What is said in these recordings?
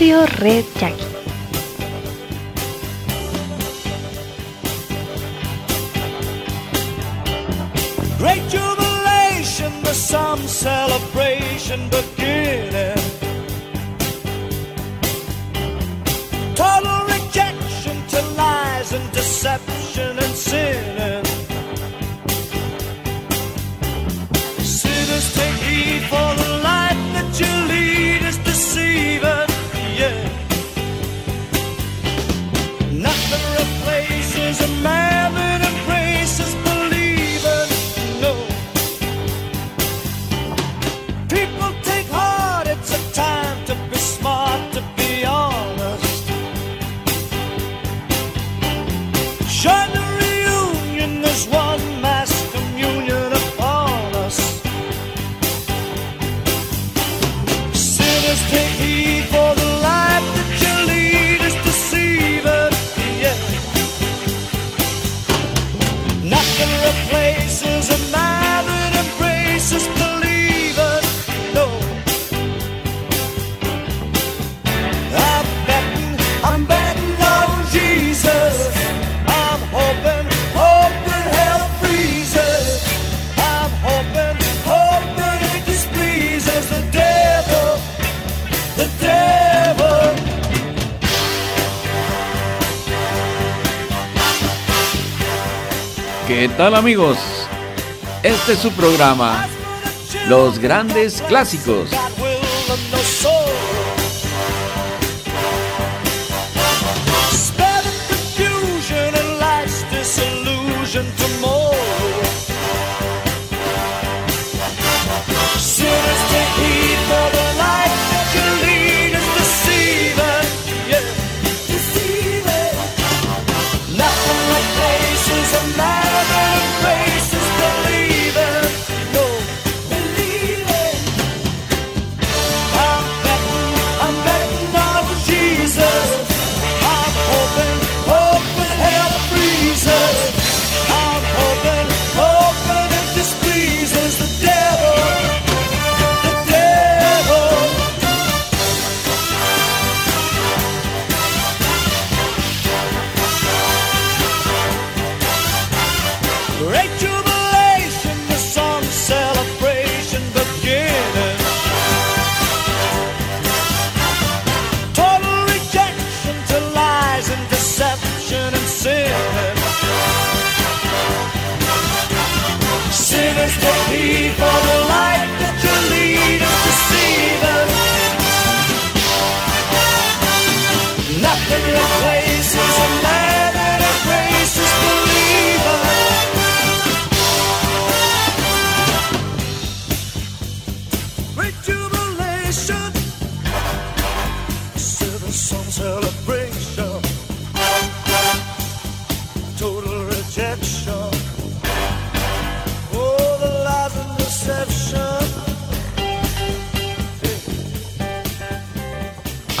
Radio Red Jackie. Amigos? Este es su programa, Los Grandes Clásicos.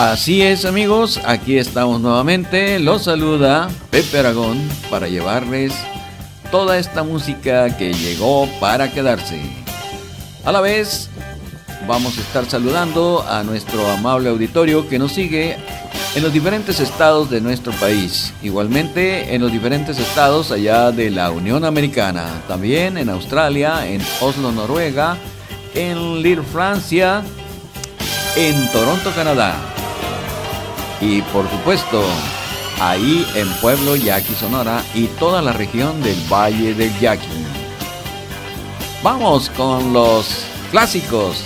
Así es amigos, aquí estamos nuevamente. Los saluda Pepe Aragón para llevarles toda esta música que llegó para quedarse. A la vez, vamos a estar saludando a nuestro amable auditorio que nos sigue en los diferentes estados de nuestro país. Igualmente en los diferentes estados allá de la Unión Americana. También en Australia, en Oslo, Noruega, en Lille, Francia, en Toronto, Canadá. Y por supuesto, ahí en Pueblo Yaqui, Sonora y toda la región del Valle del Yaqui. Vamos con los clásicos.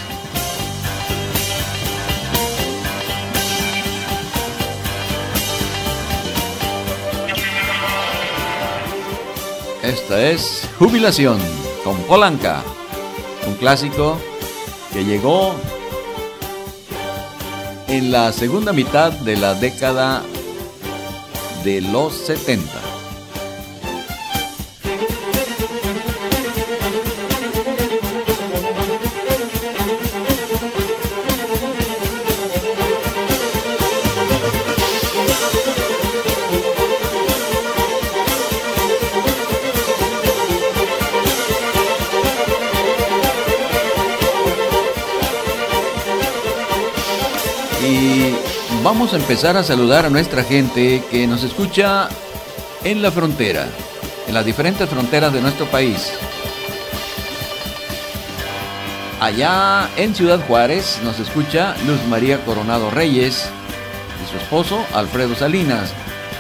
Esta es Jubilación con Polanca, un clásico que llegó en la segunda mitad de la década de los 70. Vamos a empezar a saludar a nuestra gente que nos escucha en la frontera, en las diferentes fronteras de nuestro país. Allá en Ciudad Juárez nos escucha Luz María Coronado Reyes y su esposo Alfredo Salinas.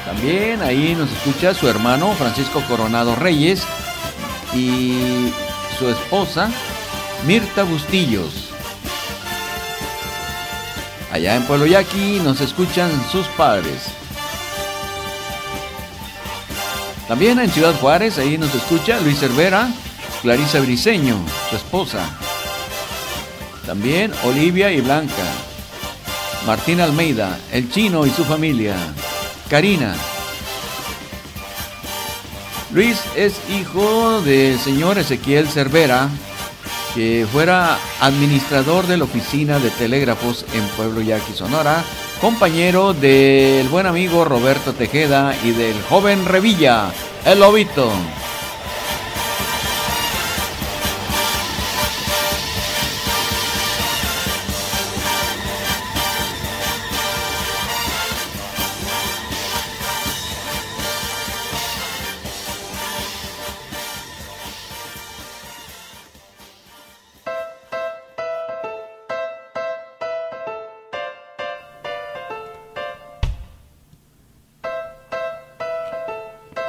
También ahí nos escucha su hermano Francisco Coronado Reyes y su esposa Mirta Bustillos. Allá en Pueblo Yaqui nos escuchan sus padres. También en Ciudad Juárez, ahí nos escucha Luis Cervera, Clarisa Briseño, su esposa. También Olivia y Blanca. Martín Almeida, el chino y su familia. Karina. Luis es hijo del señor Ezequiel Cervera, que fuera administrador de la oficina de telégrafos en Pueblo Yaqui, Sonora, compañero del buen amigo Roberto Tejeda y del joven Revilla, el Lobito.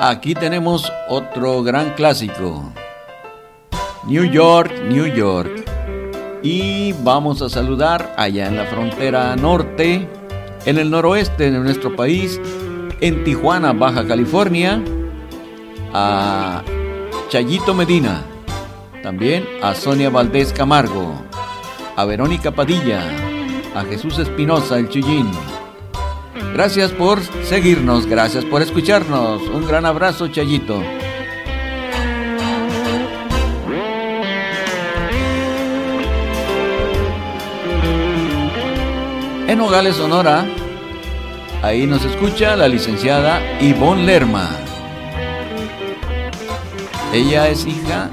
Aquí tenemos otro gran clásico. New York, New York. Y vamos a saludar allá en la frontera norte, en el noroeste de nuestro país, en Tijuana, Baja California, a Chayito Medina, también a Sonia Valdés Camargo, a Verónica Padilla, a Jesús Espinosa, el Chuyín Gracias por seguirnos, gracias por escucharnos. Un gran abrazo, Chayito. En Nogales, Sonora, ahí nos escucha la licenciada Ivonne Lerma. Ella es hija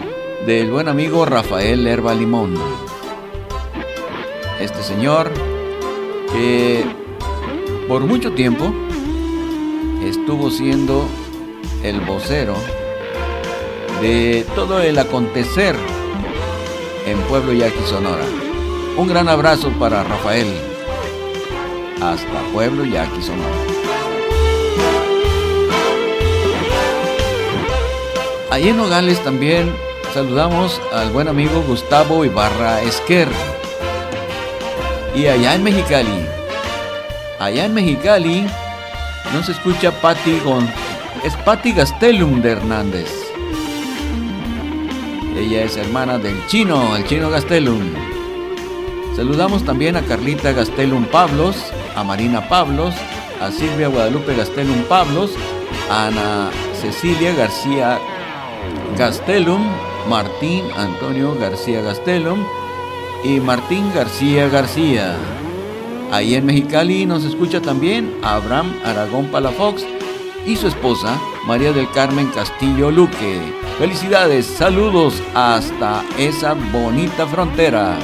del buen amigo Rafael Lerba Limón. Este señor que por mucho tiempo estuvo siendo el vocero de todo el acontecer en Pueblo Yaqui, Sonora. Un gran abrazo para Rafael. Hasta Pueblo Yaqui, Sonora. Allí en Nogales también saludamos al buen amigo Gustavo Ibarra Esquer. Y allá en Mexicali allá en Mexicali no se escucha Patti Gon es Patti Gastelum de Hernández. Ella es hermana del chino, el chino Gastelum. Saludamos también a Carlita Gastelum Pablos, a Marina Pablos, a Silvia Guadalupe Gastelum Pablos, a Ana Cecilia García Gastelum, Martín Antonio García Gastelum y Martín García García. Ahí en Mexicali nos escucha también Abraham Aragón Palafox y su esposa María del Carmen Castillo Luque. Felicidades, saludos hasta esa bonita frontera.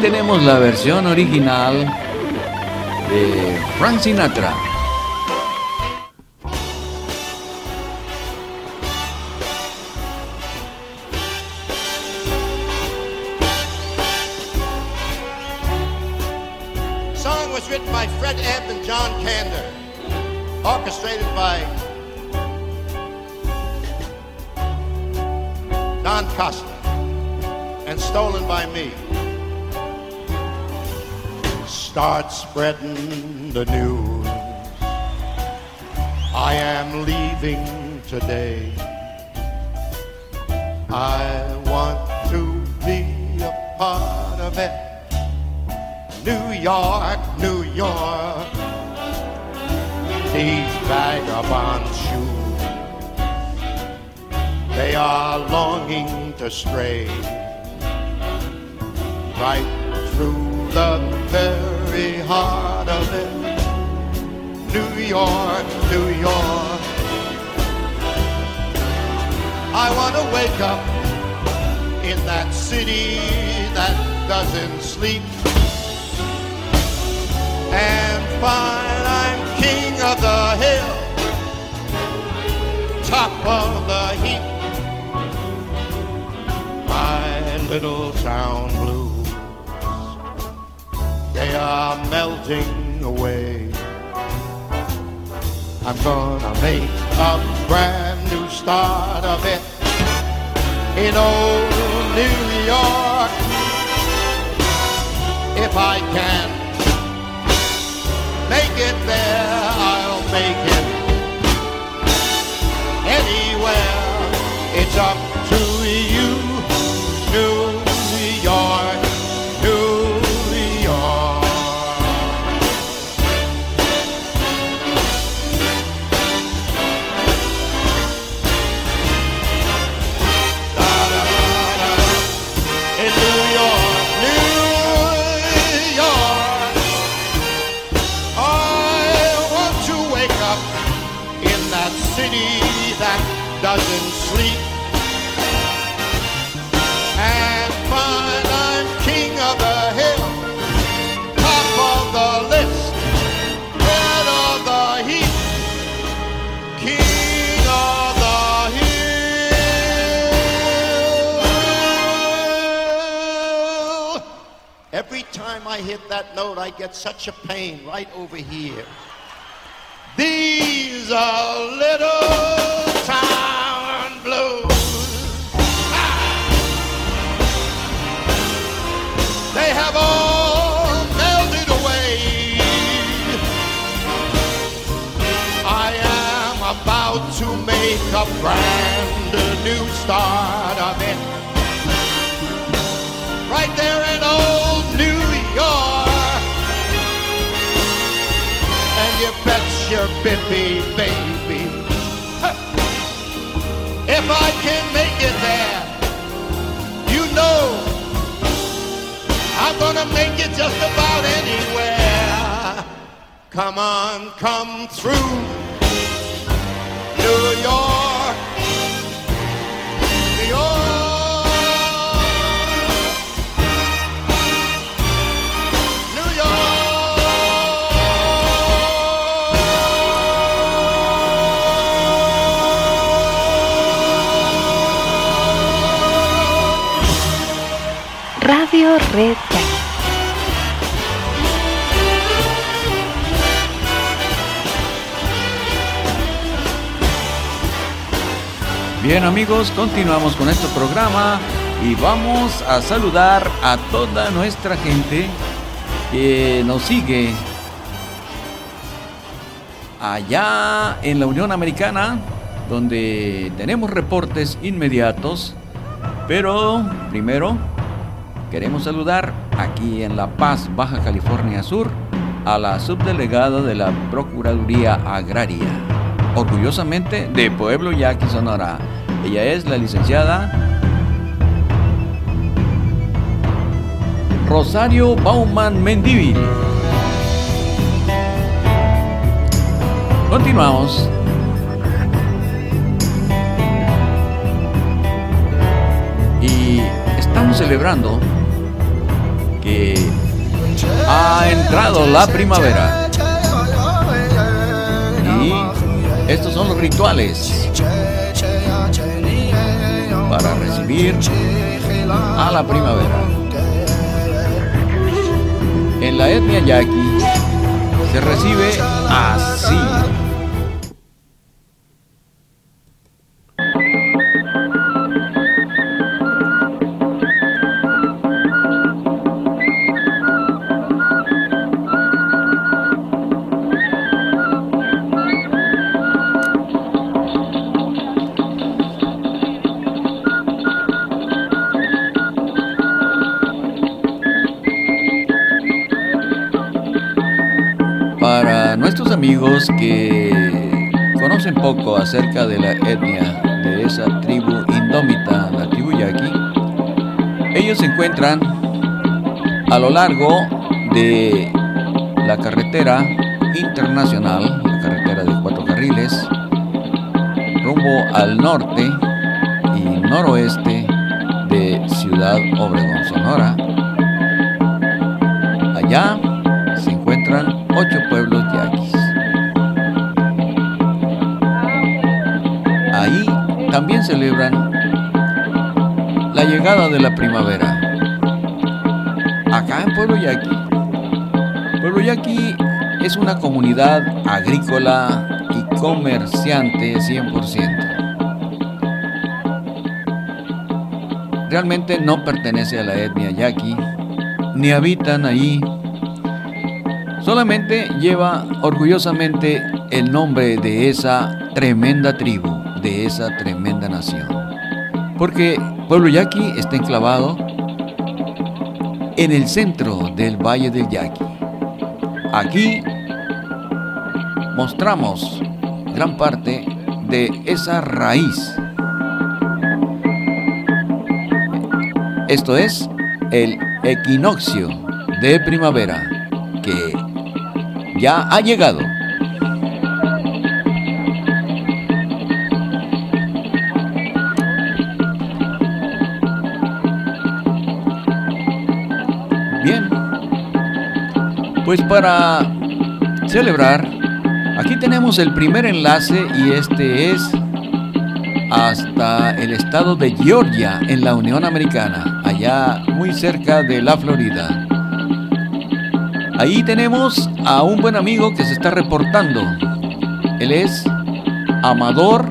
Tenemos la versión original de Frank Sinatra. written by Fred Ebb and John Kander, orchestrated by Don Costa, and stolen by me. Start spreading the news. I am leaving today. I want to be a part of it. New York, New York. These vagabond shoes, they are longing to stray right through the very heart of it. New York, New York. I want to wake up in that city that doesn't sleep and find I'm king of the hill, top of the heap. My little town blues, they are melting away. I'm gonna make a brand new start of it in old New York. If I can make it there, I'll make it anywhere. It's up to you, hit that note, I get such a pain right over here. These are little town blues. Ah! They have all melted away. I am about to make a brand new start of it. York. And you bet your bippy baby. If I can make it there, you know I'm gonna make it just about anywhere. Come on, come through New York. Bien amigos, continuamos con este programa y vamos a saludar a toda nuestra gente que nos sigue allá en la Unión Americana, donde tenemos reportes inmediatos, pero primero queremos saludar aquí en La Paz, Baja California Sur, a la subdelegada de la Procuraduría Agraria, orgullosamente de Pueblo Yaqui, Sonora. Ella es la licenciada Rosario Bauman Mendívil. Continuamos. Y estamos celebrando ha entrado la primavera. Y estos son los rituales para recibir a la primavera. En la etnia yaqui se recibe así. Que conocen poco acerca de la etnia de esa tribu indómita, la tribu yaqui, ellos se encuentran a lo largo de la carretera internacional, la carretera de cuatro carriles, rumbo al norte y noroeste de Ciudad Obregón, Sonora. Allá también celebran la llegada de la primavera. Acá en Pueblo Yaqui, Pueblo Yaqui es una comunidad agrícola y comerciante 100%. Realmente no pertenece a la etnia yaqui, ni habitan ahí. Solamente lleva orgullosamente el nombre de esa tremenda tribu, de esa tremenda Porque Pueblo Yaqui está enclavado en el centro del Valle del Yaqui. Aquí mostramos gran parte de esa raíz. Esto es el equinoccio de primavera que ya ha llegado. Pues para celebrar, aquí tenemos el primer enlace y este es hasta el estado de Georgia en la Unión Americana, allá muy cerca de la Florida. Ahí tenemos a un buen amigo que se está reportando. Él es Amador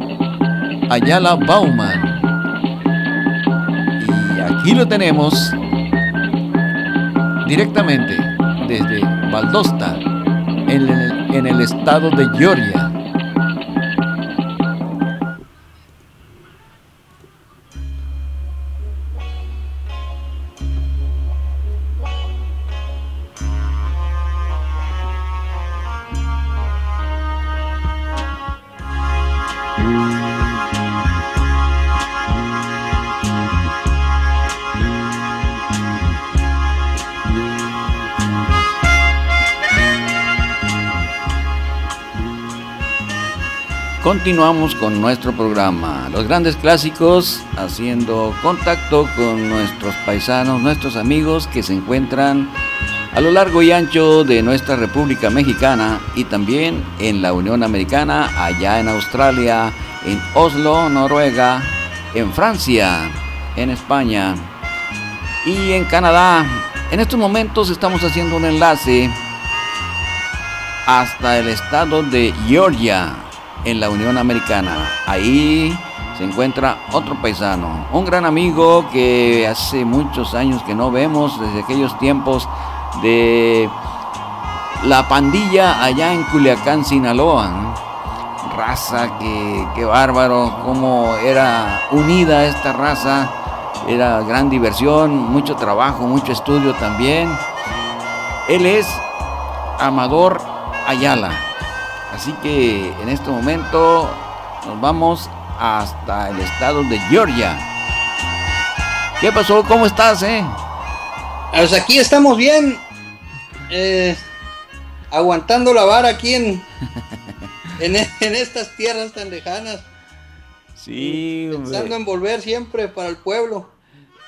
Ayala Bauman. Y aquí lo tenemos directamente desde Valdosta, en el, en el estado de Georgia. Continuamos con nuestro programa, los grandes clásicos, haciendo contacto con nuestros paisanos, nuestros amigos que se encuentran a lo largo y ancho de nuestra República Mexicana y también en la Unión Americana, allá en Australia, en Oslo, Noruega, en Francia, en España y en Canadá. En estos momentos estamos haciendo un enlace hasta el estado de Georgia, en la Unión Americana. Ahí se encuentra otro paisano, un gran amigo que hace muchos años que no vemos, desde aquellos tiempos de la pandilla allá en Culiacán, Sinaloa. Raza, que, bárbaro, cómo era unida esta raza, era gran diversión, mucho trabajo, mucho estudio también. Él es Amador Ayala. Así que en este momento nos vamos hasta el estado de Georgia. ¿Qué pasó? ¿Cómo estás, eh? Pues aquí estamos bien. eh, aguantando la vara aquí en, en, en estas tierras tan lejanas. Sí, Pensando hombre. en volver siempre para el pueblo.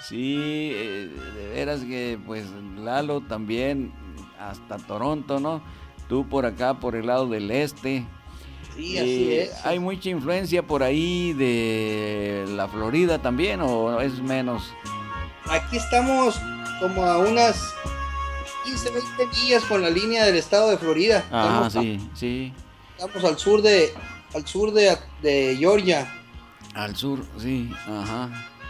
Sí, eh, de veras que pues Lalo también hasta Toronto, ¿no? Tú por acá, por el lado del este. Sí, así Eh, es. ¿Hay mucha influencia por ahí de la Florida también o es menos? Aquí estamos como a unas 15, 20 millas con la línea del estado de Florida. Ah, estamos, sí, sí. estamos al sur de al sur de, de Georgia. Al sur, sí, ajá.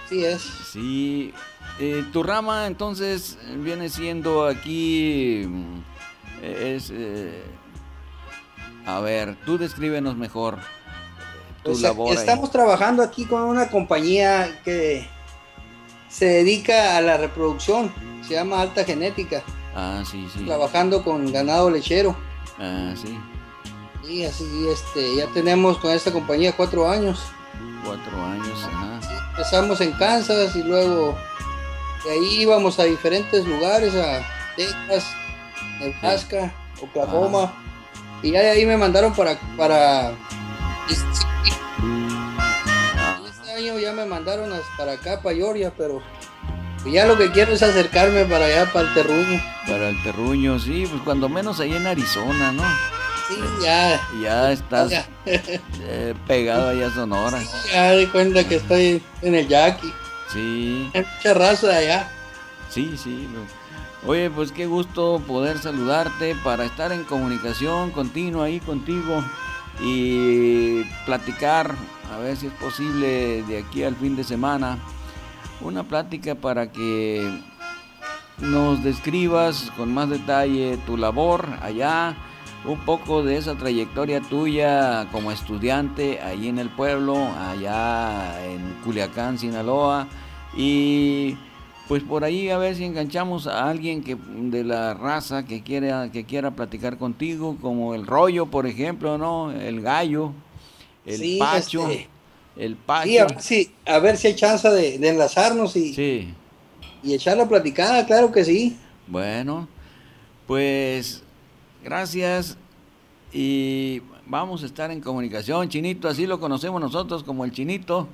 Sí es. Sí. Eh, tu rama entonces viene siendo aquí... Es... eh, a ver, tú descríbenos mejor tu Pues, ahí. estamos trabajando aquí con una compañía que se dedica a la reproducción. Se llama Alta Genética. Ah, sí, sí. Trabajando con ganado lechero. Ah, sí. Y así, este, ya tenemos con esta compañía cuatro años. Cuatro años, ajá. Empezamos en Kansas y luego de ahí íbamos a diferentes lugares, a Texas, Nebraska, Oklahoma. Y ya de ahí me mandaron para, para Y este año ya me mandaron hasta para acá, para Georgia, pero ya lo que quiero es acercarme para allá, para el terruño. para el terruño, sí, pues cuando menos ahí en Arizona, ¿no? Sí, ya, Ya estás ya, eh, pegado allá a Sonora. ya di cuenta que estoy en el Jackie. Sí, Hay mucha raza de allá. sí, sí. Oye, pues qué gusto poder saludarte para estar en comunicación continua ahí contigo y platicar, a ver si es posible de aquí al fin de semana, una plática para que nos describas con más detalle tu labor allá, un poco de esa trayectoria tuya como estudiante ahí en el pueblo, allá en Culiacán, Sinaloa, y pues por ahí a ver si enganchamos a alguien que de la raza que quiera que quiera platicar contigo, como el rollo, por ejemplo, ¿no? El gallo, el Sí, pacho, este, el pacho. Sí, a ver si, a ver si hay chance de, de enlazarnos y, Sí. y echar la platicada, claro que sí. Bueno, pues gracias y vamos a estar en comunicación, Chinito, así lo conocemos nosotros como el Chinito.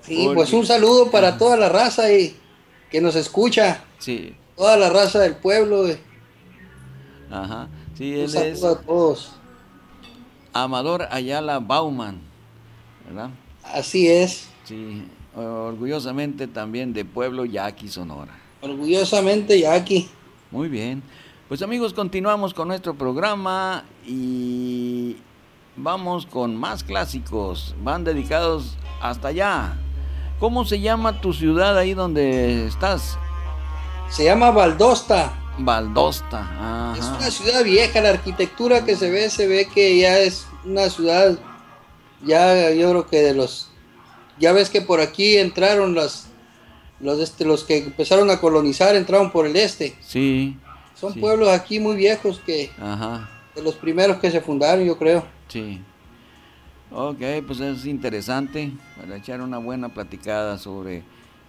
Sí, Porque- pues un saludo para toda la raza y que nos escucha, Sí, toda la raza del pueblo. ajá. Sí, Un él es a todos. Amador Ayala Bauman, ¿verdad? Así es. Sí, orgullosamente también de Pueblo Yaqui, Sonora. Orgullosamente Jackie. Muy bien. Pues amigos, continuamos con nuestro programa y vamos con más clásicos. Van dedicados hasta allá. ¿Cómo se llama tu ciudad ahí donde estás? Se llama Valdosta. Valdosta. Es Ajá. una ciudad vieja, la arquitectura que se ve, se ve que ya es una ciudad, ya yo creo que de los, ya ves que por aquí entraron las, los, este, los que empezaron a colonizar, entraron por el este. Sí. Son Sí. pueblos aquí muy viejos que, Ajá. de los primeros que se fundaron, yo creo. Sí. Ok, pues es interesante para echar una buena platicada sobre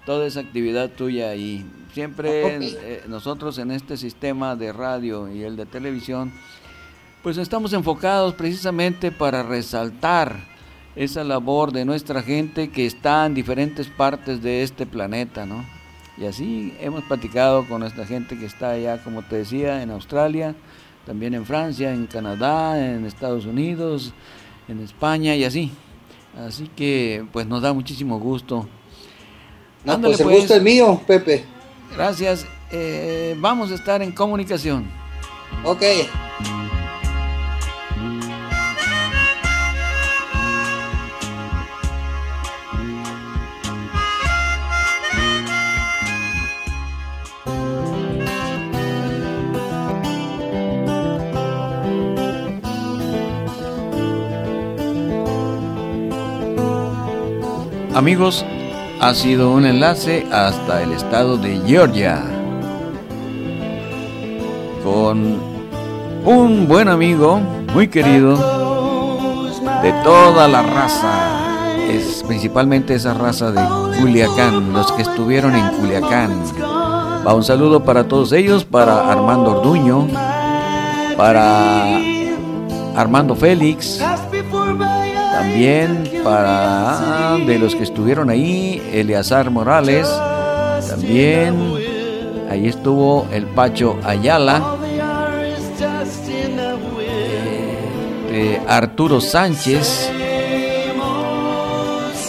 toda esa actividad tuya y siempre eh, nosotros en este sistema de radio y el de televisión pues estamos enfocados precisamente para resaltar esa labor de nuestra gente que está en diferentes partes de este planeta, ¿no? Y así hemos platicado con nuestra gente que está allá, como te decía, en Australia, también en Francia, en Canadá, en Estados Unidos, en España y así. Así que pues nos da muchísimo gusto. No, Ándale, pues el pues. gusto es mío, Pepe. Gracias. eh, vamos a estar en comunicación. Ok. Amigos, ha sido un enlace hasta el estado de Georgia con un buen amigo, muy querido, de toda la raza, es principalmente esa raza de Culiacán, los que estuvieron en Culiacán. Va un saludo para todos ellos, para Armando Orduño, para Armando Félix, también para de los que estuvieron ahí, Eleazar Morales, también ahí estuvo el Pacho Ayala, eh, Arturo Sánchez,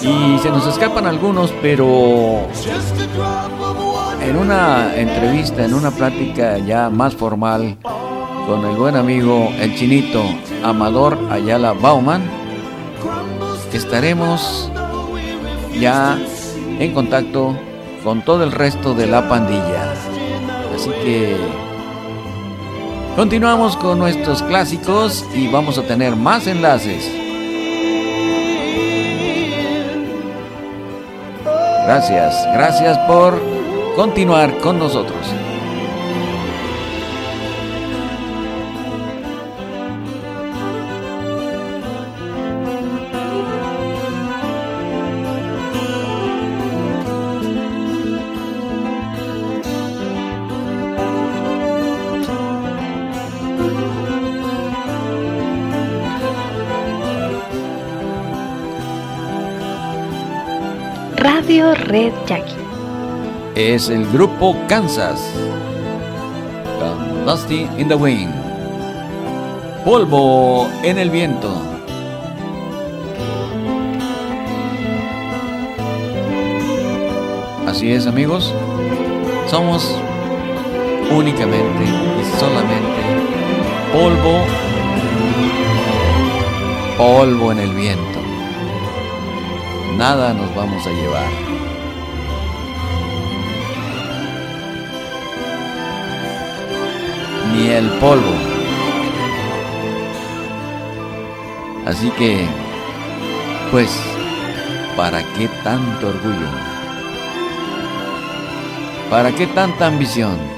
y se nos escapan algunos, pero en una entrevista, en una plática ya más formal con el buen amigo el chinito Amador Ayala Bauman, estaremos ya en contacto con todo el resto de la pandilla. Así que continuamos con nuestros clásicos y vamos a tener más enlaces. Gracias, gracias por continuar con nosotros. Jackie. Es el grupo Kansas. Dusty in the Wind. Polvo en el viento. Así es amigos, somos únicamente y solamente polvo, polvo en el viento. Nada nos vamos a llevar. El polvo. Así que, pues, ¿para qué tanto orgullo? ¿Para qué tanta ambición?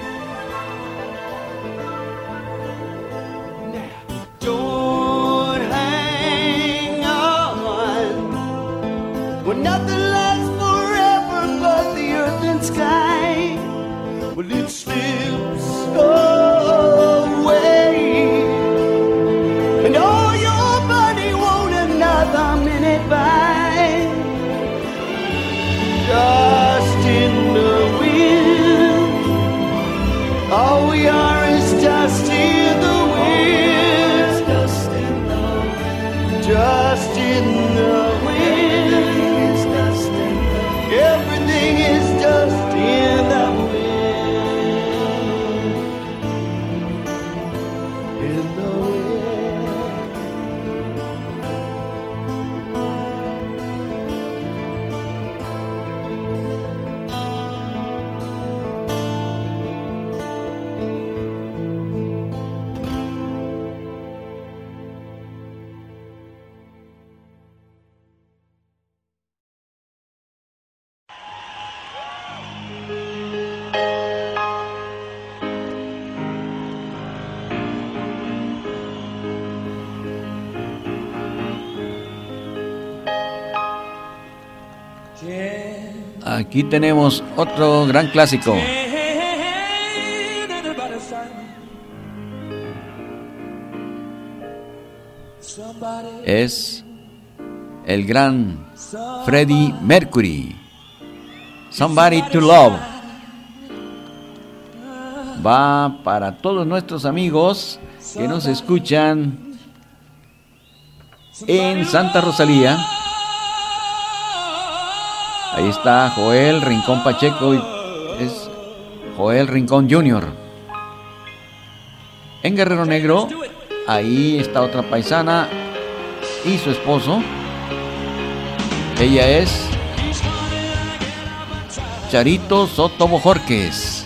Aquí tenemos otro gran clásico. Es el gran Freddie Mercury. Somebody to Love. Va para todos nuestros amigos que nos escuchan en Santa Rosalía. Ahí está Joel Rincón Pacheco. Es Joel Rincón Jr. En Guerrero Negro, ahí está otra paisana y su esposo. Ella es Charito Soto Bojorques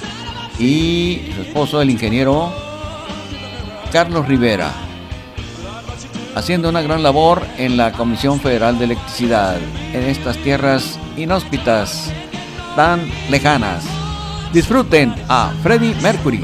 y su esposo, el ingeniero Carlos Rivera, haciendo una gran labor en la Comisión Federal de Electricidad en estas tierras inhóspitas tan lejanas. Disfruten a Freddie Mercury.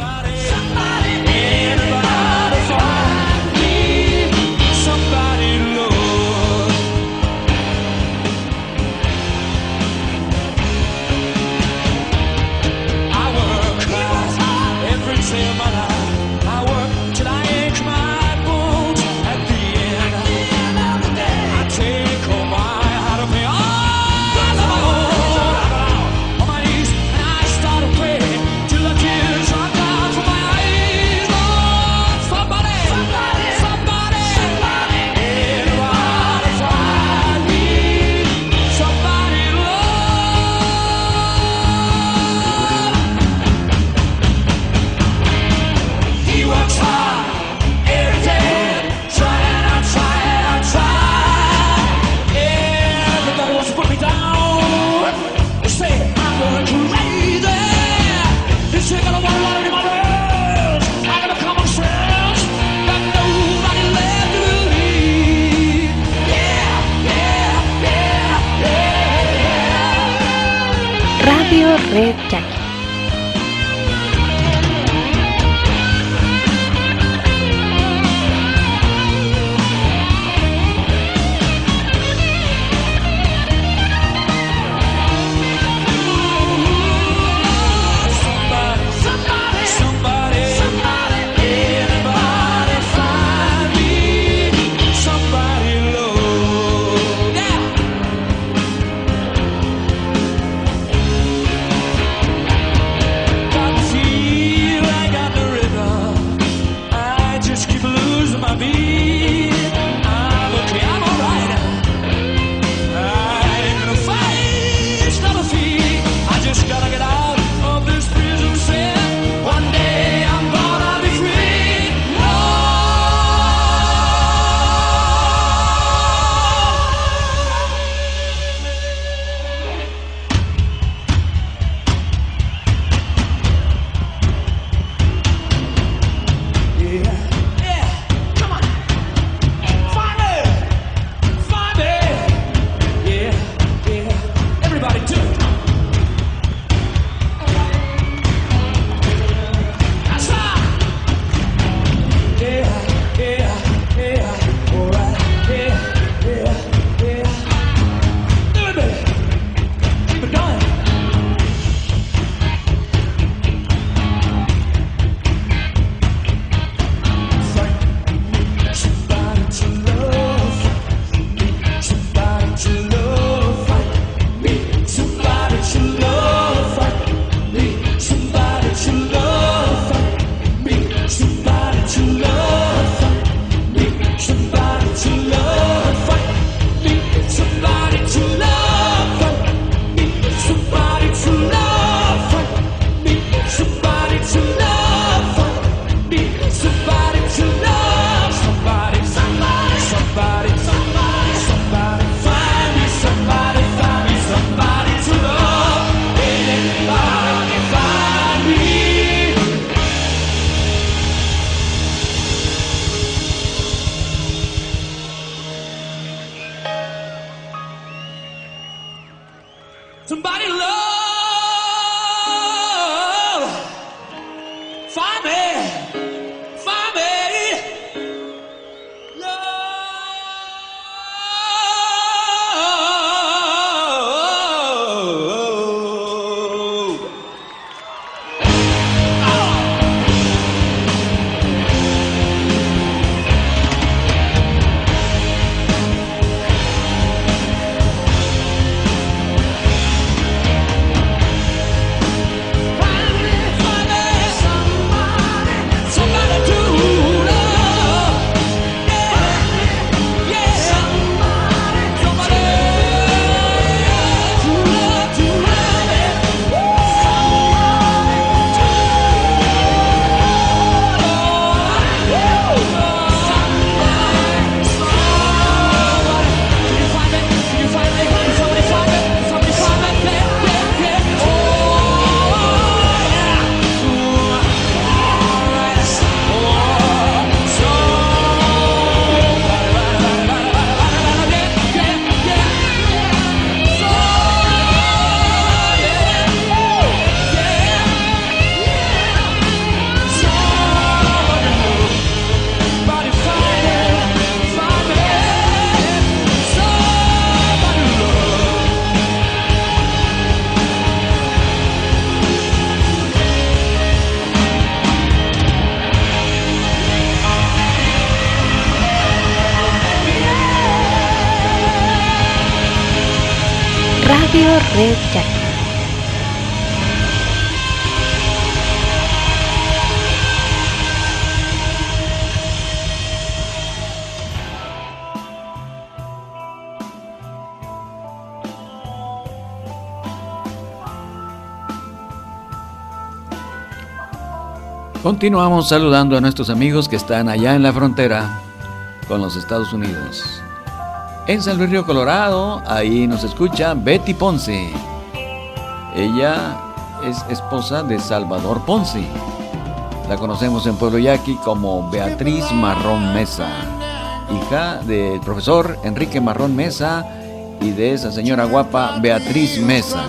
Continuamos saludando a nuestros amigos que están allá en la frontera con los Estados Unidos. En San Luis Río Colorado, ahí nos escucha Betty Ponce. Ella es esposa de Salvador Ponce. La conocemos en Pueblo Yaqui como Beatriz Marrón Mesa, hija del profesor Enrique Marrón Mesa y de esa señora guapa Beatriz Mesa.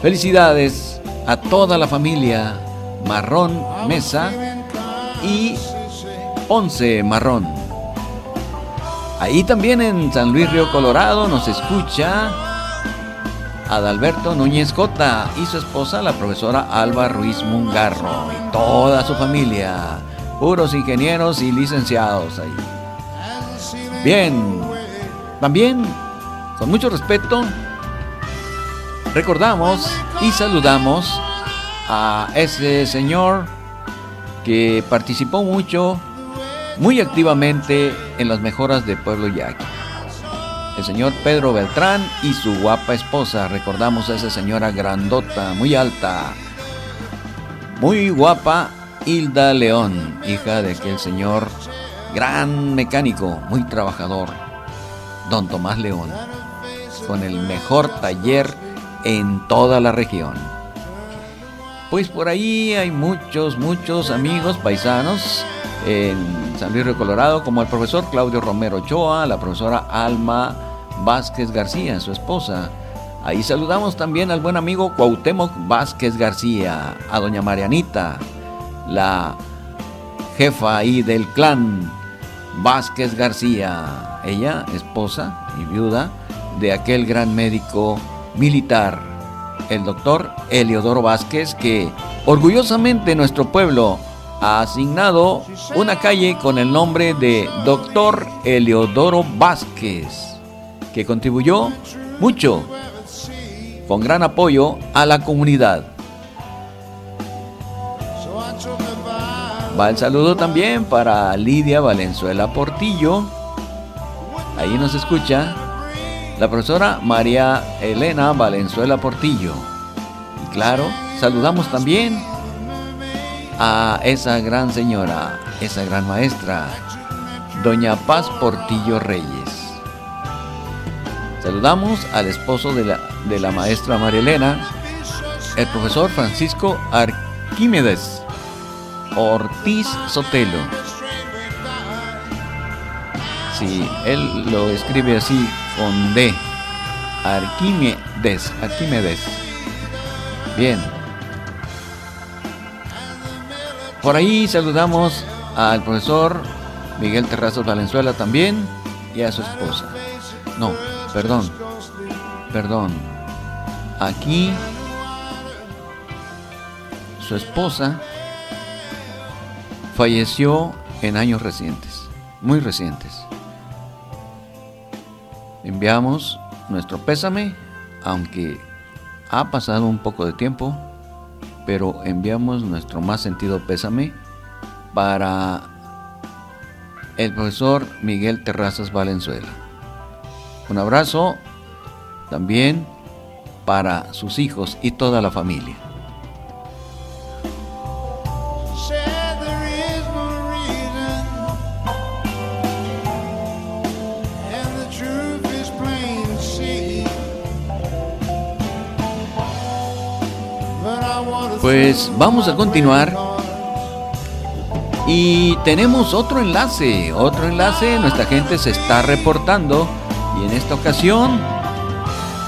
Felicidades a toda la familia Marrón Mesa y Ponce Marrón. Ahí también en San Luis Río Colorado nos escucha Adalberto Núñez Cota y su esposa, la profesora Alba Ruiz Mungarro, y toda su familia, puros ingenieros y licenciados ahí. Bien, también, con mucho respeto, recordamos y saludamos a ese señor que participó mucho, muy activamente en las mejoras de Pueblo Yaqui. El señor Pedro Beltrán y su guapa esposa, recordamos a esa señora grandota, muy alta, muy guapa, Hilda León, hija de aquel señor gran mecánico, muy trabajador, don Tomás León, con el mejor taller en toda la región. Pues por ahí hay muchos, muchos amigos paisanos en San Luis Río Colorado, como el profesor Claudio Romero Ochoa, la profesora Alma Vázquez García, su esposa. Ahí saludamos también al buen amigo Cuauhtémoc Vázquez García, a doña Marianita, la jefa ahí del clan Vázquez García, ella esposa y viuda de aquel gran médico militar, el doctor Eliodoro Vázquez, que orgullosamente nuestro pueblo ha asignado una calle con el nombre de Doctor Eliodoro Vázquez, que contribuyó mucho, con gran apoyo a la comunidad. Va el saludo también para Lidia Valenzuela Portillo. Ahí nos escucha la profesora María Elena Valenzuela Portillo. Y claro, saludamos también a esa gran señora, esa gran maestra, doña Paz Portillo Reyes. Saludamos al esposo de la, de la maestra María Elena, el profesor Francisco Arquímedes Ortiz Sotelo. Sí, él lo escribe así con D. Arquímedes, Arquímedes. Bien. Por ahí saludamos al profesor Miguel Terrazos Valenzuela también y a su esposa. No, perdón, perdón. Aquí su esposa falleció en años recientes, muy recientes. Enviamos nuestro pésame, aunque ha pasado un poco de tiempo, pero enviamos nuestro más sentido pésame para el profesor Miguel Terrazas Valenzuela. Un abrazo también para sus hijos y toda la familia. Pues vamos a continuar y tenemos otro enlace, otro enlace, nuestra gente se está reportando y en esta ocasión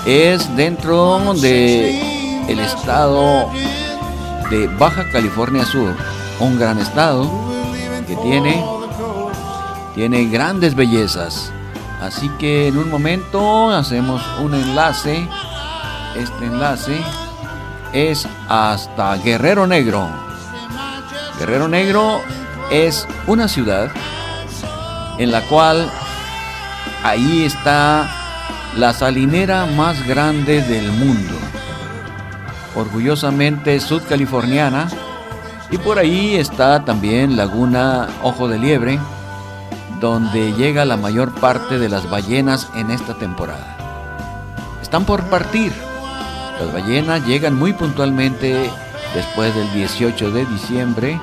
es dentro de el estado de Baja California Sur, un gran estado que tiene tiene grandes bellezas. Así que en un momento hacemos un enlace. Este enlace es hasta Guerrero Negro. Guerrero Negro es una ciudad en la cual ahí está la salinera más grande del mundo, orgullosamente sudcaliforniana, y por ahí está también Laguna Ojo de Liebre, donde llega la mayor parte de las ballenas en esta temporada. Están por partir. Las ballenas llegan muy puntualmente después del 18 de diciembre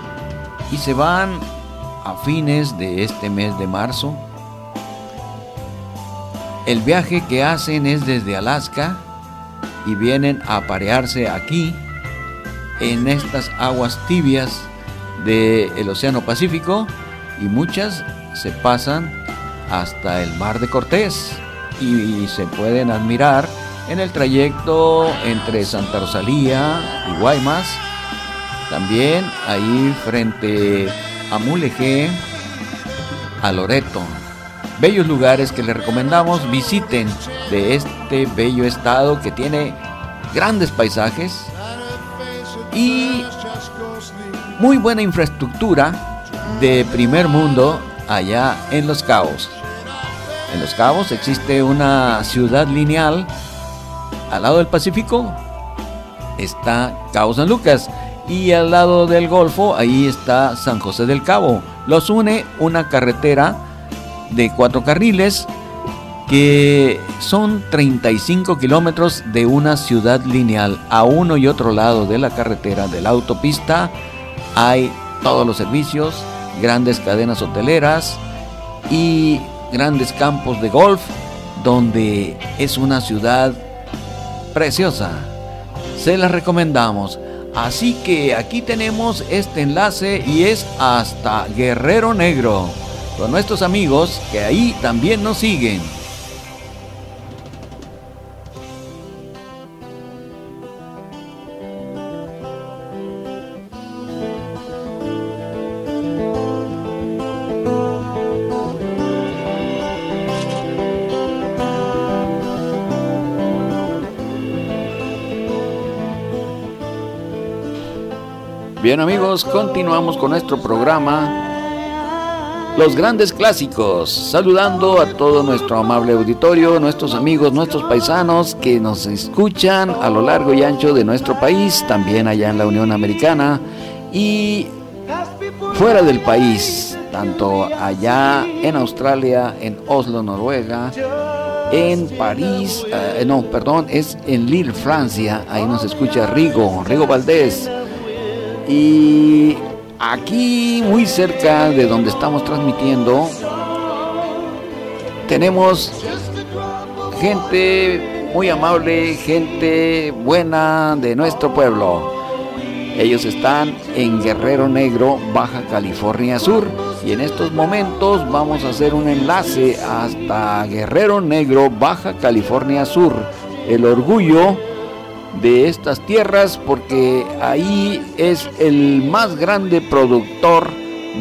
y se van a fines de este mes de marzo. El viaje que hacen es desde Alaska y vienen a aparearse aquí en estas aguas tibias del Océano Pacífico y muchas se pasan hasta el Mar de Cortés y se pueden admirar en el trayecto entre Santa Rosalía y Guaymas, también ahí frente a Mulegé, a Loreto. Bellos lugares que les recomendamos visiten de este bello estado que tiene grandes paisajes y muy buena infraestructura de primer mundo allá en Los Cabos. En Los Cabos existe una ciudad lineal. Al lado del Pacífico está Cabo San Lucas y al lado del Golfo ahí está San José del Cabo. Los une una carretera de cuatro carriles que son 35 kilómetros de una ciudad lineal. A uno y otro lado de la carretera de la autopista hay todos los servicios, grandes cadenas hoteleras y grandes campos de golf, donde es una ciudad preciosa. Se las recomendamos. Así que aquí tenemos este enlace y es hasta Guerrero Negro, con nuestros amigos que ahí también nos siguen. Bien amigos, continuamos con nuestro programa Los grandes clásicos, saludando a todo nuestro amable auditorio, nuestros amigos, nuestros paisanos que nos escuchan a lo largo y ancho de nuestro país, también allá en la Unión Americana y fuera del país, tanto allá en Australia, en Oslo, Noruega, en París, eh, no, perdón, es en Lille, Francia, ahí nos escucha Rigo, Rigo Valdés. Y aquí, muy cerca de donde estamos transmitiendo, tenemos gente muy amable, gente buena de nuestro pueblo. Ellos están en Guerrero Negro, Baja California Sur. Y en estos momentos vamos a hacer un enlace hasta Guerrero Negro, Baja California Sur. El orgullo de estas tierras porque ahí es el más grande productor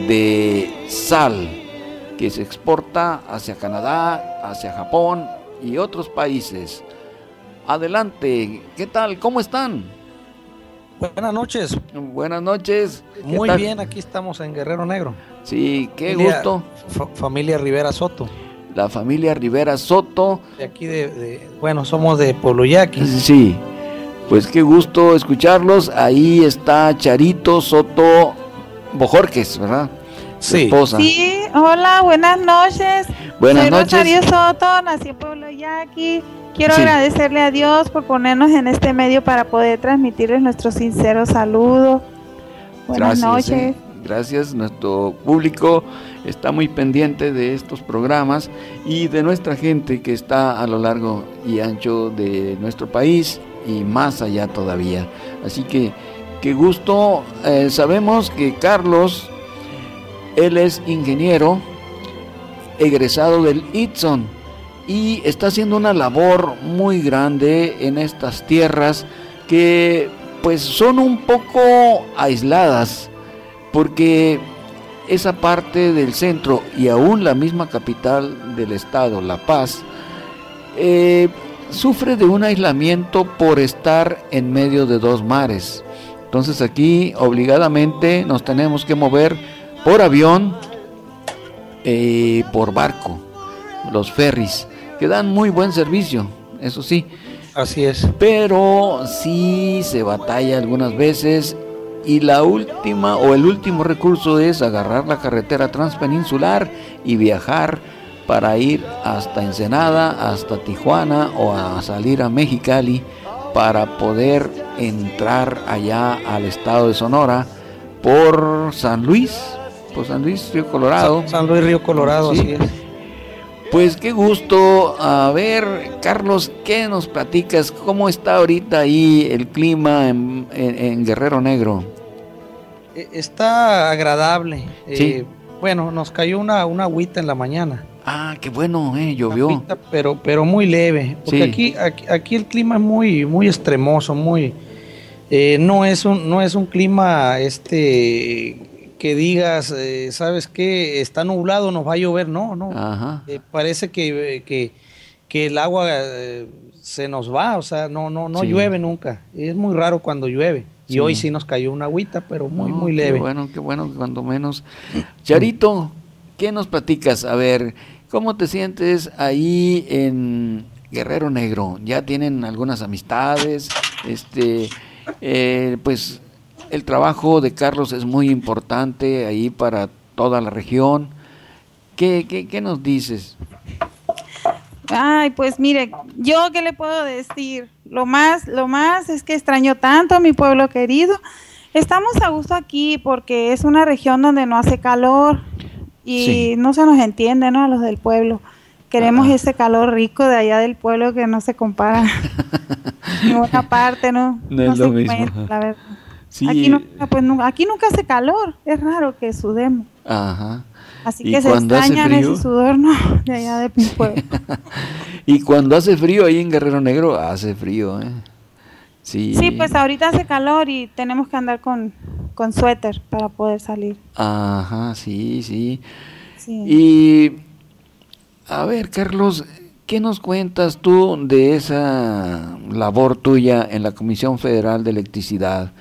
de sal que se exporta hacia Canadá, hacia Japón y otros países. Adelante, ¿qué tal? ¿Cómo están? Buenas noches. Buenas noches. Muy bien, aquí estamos en Guerrero Negro. Sí, qué gusto. familia Rivera Soto. La familia Rivera Soto. De aquí de, bueno, somos de Poloyaki. Sí. Pues qué gusto escucharlos. Ahí está Charito Soto Bojorques, ¿verdad? Sí. Sí, hola, buenas noches. Buenas Soy noches. Rosario Soto, nací en Pueblo Yaqui. Quiero Sí. agradecerle a Dios por ponernos en este medio para poder transmitirles nuestro sincero saludo. Buenas Gracias, noches. eh. Gracias, nuestro público está muy pendiente de estos programas y de nuestra gente que está a lo largo y ancho de nuestro país y más allá todavía. Así que qué gusto. Eh, sabemos que Carlos, él es ingeniero egresado del ITSON y está haciendo una labor muy grande en estas tierras que pues son un poco aisladas porque esa parte del centro y aún la misma capital del estado, La Paz, eh, sufre de un aislamiento por estar en medio de dos mares. Entonces aquí obligadamente nos tenemos que mover por avión, eh, por barco, los ferries, que que dan muy buen servicio, eso sí. Así es. Pero sí se batalla algunas veces y la última o el último recurso es agarrar la carretera transpeninsular y viajar para ir hasta Ensenada, hasta Tijuana o a salir a Mexicali para poder entrar allá al estado de Sonora por San Luis, por San Luis, Río Colorado. San Luis Río Colorado, Sí. así es. Pues qué gusto. A ver, Carlos, ¿qué nos platicas? ¿Cómo está ahorita ahí el clima en, en- en Guerrero Negro? Eh, Está agradable. Eh, Sí. bueno, nos cayó una, una agüita en la mañana. Ah, qué bueno, eh, llovió. Pero, pero muy leve. Porque Sí. aquí, aquí, aquí el clima es muy, muy extremoso, muy eh, no es un, no es un clima este que digas, eh, ¿sabes qué? Está nublado, nos va a llover. No, no. Ajá. Eh, parece que, que, que el agua se nos va, o sea, no, no, no Sí. llueve nunca. Es muy raro cuando llueve. Y Sí. hoy sí nos cayó una agüita, pero muy, No, muy qué leve. bueno, qué bueno, cuando menos. Charito, ¿qué nos platicas? A ver, ¿cómo te sientes ahí en Guerrero Negro? ¿Ya tienen algunas amistades? Este, eh, pues el trabajo de Carlos es muy importante ahí para toda la región. ¿Qué, qué, qué nos dices? Ay, pues mire, yo qué le puedo decir. Lo más, lo más es que extraño tanto a mi pueblo querido. Estamos a gusto aquí porque es una región donde no hace calor y Sí. no se nos entiende, ¿no? A los del pueblo. Queremos Ajá. ese calor rico de allá del pueblo que no se compara ninguna parte, ¿no? No es lo mismo, la verdad. Sí, Aquí, nunca, pues, nunca, aquí nunca hace calor. Es raro que sudemos. ajá. Así ¿Y que se extrañan frío? ese sudor, ¿no? De allá de mi pueblo. Y cuando hace frío ahí en Guerrero Negro, hace frío, ¿eh? Sí. Sí, pues ahorita hace calor y tenemos que andar con, con suéter para poder salir. Ajá, sí, sí. Sí. Y a ver, Carlos, ¿qué nos cuentas tú de esa labor tuya en la Comisión Federal de Electricidad?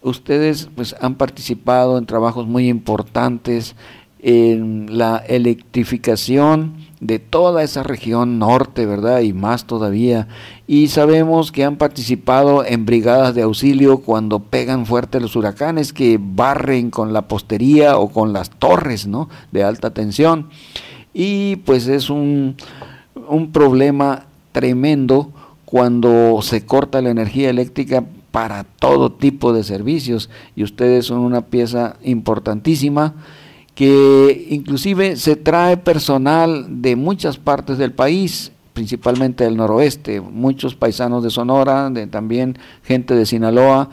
Ustedes pues han participado en trabajos muy importantes en la electrificación de toda esa región norte, ¿verdad? Y más todavía. Y sabemos que han participado en brigadas de auxilio cuando pegan fuerte los huracanes que barren con la postería o con las torres, ¿no? De alta tensión. Y pues es un, un problema tremendo cuando se corta la energía eléctrica para todo tipo de servicios y ustedes son una pieza importantísima que inclusive se trae personal de muchas partes del país, principalmente del noroeste, muchos paisanos de Sonora, de, también gente de Sinaloa,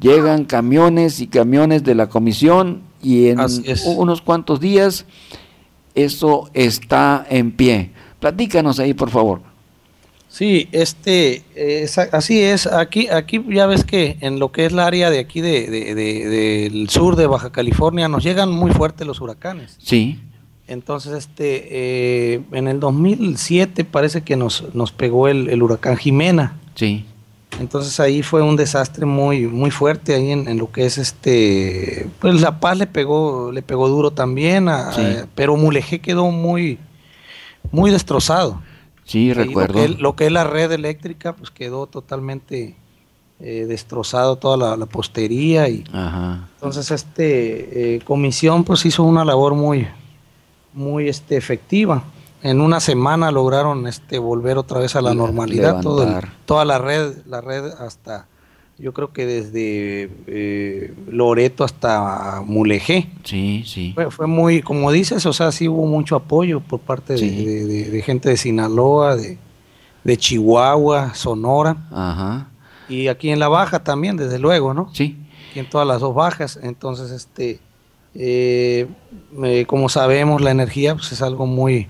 llegan camiones y camiones de la comisión y en unos cuantos días eso está en pie. Platícanos ahí, por favor. Sí, este, así es. Aquí, aquí ya ves que en lo que es la área de aquí de, de- de- del sur de Baja California nos llegan muy fuertes los huracanes. Sí, Entonces, este, eh, en el 2007 parece que nos, nos pegó el, el huracán Jimena. sí, Entonces ahí fue un desastre muy, muy fuerte ahí en, en lo que es este, pues La Paz le pegó, le pegó duro también, a- Sí. a- pero Mulegé quedó muy, muy destrozado. Sí, recuerdo. Lo que, lo que es la red eléctrica, pues quedó totalmente eh, destrozado toda la, la postería y Ajá. entonces este eh, comisión pues hizo una labor muy, muy este efectiva. En una semana lograron este volver otra vez a la normalidad, todo el- levantar. toda la red, la red hasta yo creo que desde eh, Loreto hasta Mulegé. Sí, sí. Fue, fue muy, como dices, o sea, sí hubo mucho apoyo por parte de- Sí. de, de- de gente de Sinaloa, de, de Chihuahua, Sonora, Ajá. y aquí en la baja también, desde luego, ¿no? Sí. Aquí en todas las dos bajas. Entonces, este, eh, eh, como sabemos, la energía pues, es algo muy,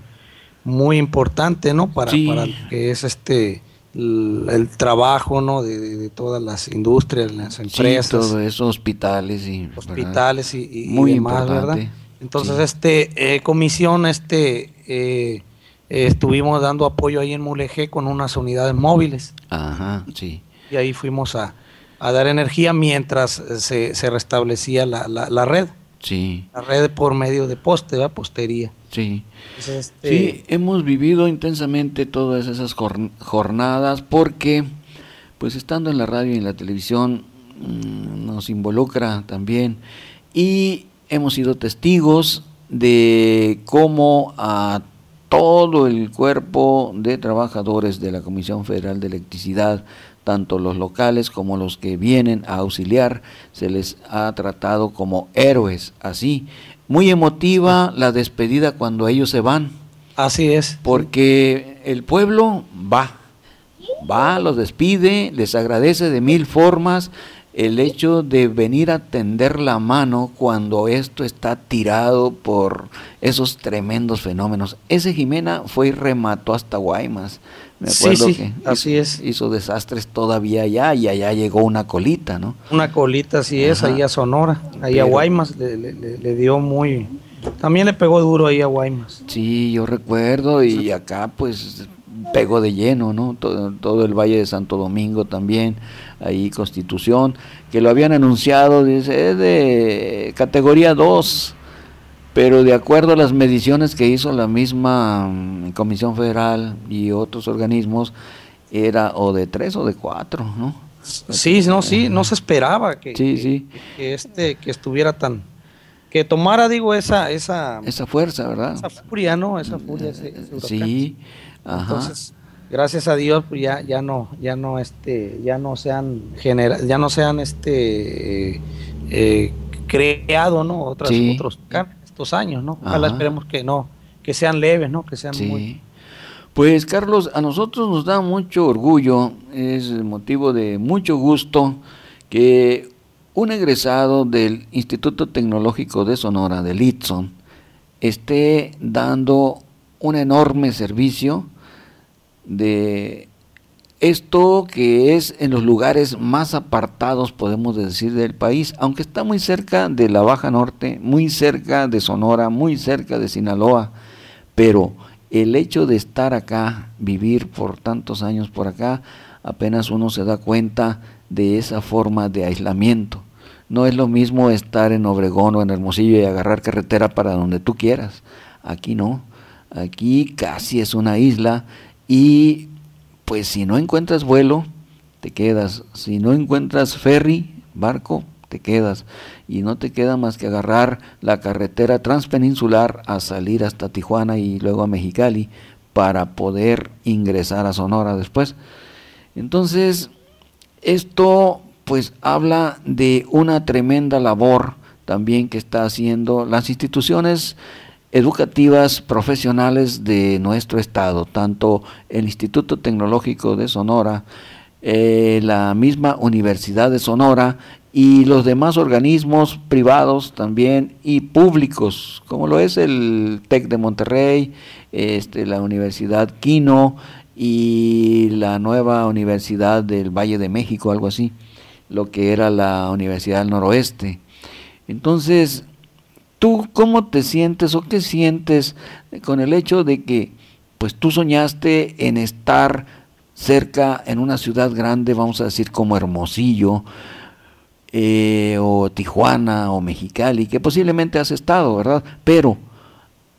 muy importante, ¿no? Para, Sí. para lo que es este el, el trabajo, ¿no? De, de- de todas las industrias, las Sí, empresas todo eso, hospitales y hospitales y, y- y Muy demás, importante. ¿verdad? Entonces, Sí. este eh, comisión, este eh, eh, estuvimos dando apoyo ahí en Mulegé con unas unidades móviles Ajá, sí. y ahí fuimos a, a dar energía mientras eh, se, se restablecía la, la- la red, Sí. la red por medio de poste, ¿verdad? postería. Sí. Este, Sí, hemos vivido intensamente todas esas jorn- jornadas porque, pues estando en la radio y en la televisión, mm, nos involucra también y hemos sido testigos de cómo a todo el cuerpo de trabajadores de la Comisión Federal de Electricidad, tanto los locales como los que vienen a auxiliar, se les ha tratado como héroes, así. Muy emotiva la despedida cuando ellos se van, Así es. porque el pueblo va, va, los despide, les agradece de mil formas el hecho de venir a tender la mano cuando esto está tirado por esos tremendos fenómenos. Ese Jimena fue y remató hasta Guaymas. Me Sí, acuerdo sí, que así hizo, es. hizo desastres todavía allá y allá llegó una colita, ¿no? Una colita así es, ahí a Sonora, ahí a Pero- Guaymas le, le- le- le dio muy... También le pegó duro ahí a Guaymas. Sí, yo recuerdo y acá pues pegó de lleno, ¿no? Todo, todo el Valle de Santo Domingo también, ahí Constitución, que lo habían anunciado, dice, es de categoría 2, pero de acuerdo a las mediciones que hizo la misma mm, Comisión Federal y otros organismos, era o de 3 o de 4, ¿no? Sí, no, sí, no se esperaba que, Sí, que- sí. que este, que estuviera tan, que tomara, digo, esa, esa, Esa fuerza, ¿verdad? esa furia, ¿no? Esa furia, ese, ese. Sí, ajá. Entonces, gracias a Dios, pues ya, ya no, ya no, este, ya no se han genera, ya no se han, este, eh, creado, ¿no? Otras, Sí. otros huracanes estos años, ¿no? Ojalá Ajá. esperemos que no, que sean leves, ¿no? Que sean Sí. muy, Pues Carlos, a nosotros nos da mucho orgullo, es motivo de mucho gusto que un egresado del Instituto Tecnológico de Sonora, del ITSON, esté dando un enorme servicio de esto que es en los lugares más apartados, podemos decir, del país, aunque está muy cerca de la Baja Norte, muy cerca de Sonora, muy cerca de Sinaloa, pero el hecho de estar acá, vivir por tantos años por acá, apenas uno se da cuenta de esa forma de aislamiento. No es lo mismo estar en Obregón o en Hermosillo y agarrar carretera para donde tú quieras. Aquí no. Aquí casi es una isla y pues si no encuentras vuelo, te quedas. Si no encuentras ferry, barco, te quedas. Y no te queda más que agarrar la carretera transpeninsular a salir hasta Tijuana y luego a Mexicali para poder ingresar a Sonora después. Entonces, esto pues habla de una tremenda labor también que está haciendo las instituciones educativas profesionales de nuestro estado, tanto el Instituto Tecnológico de Sonora, eh, la misma Universidad de Sonora y los demás organismos privados también y públicos, como lo es el TEC de Monterrey, este, la Universidad Quino y la nueva Universidad del Valle de México, algo así, lo que era la Universidad del Noroeste. Entonces, ¿tú cómo te sientes o qué sientes con el hecho de que pues tú soñaste en estar cerca en una ciudad grande, vamos a decir como Hermosillo, eh, o Tijuana o Mexicali, que posiblemente has estado, ¿verdad? Pero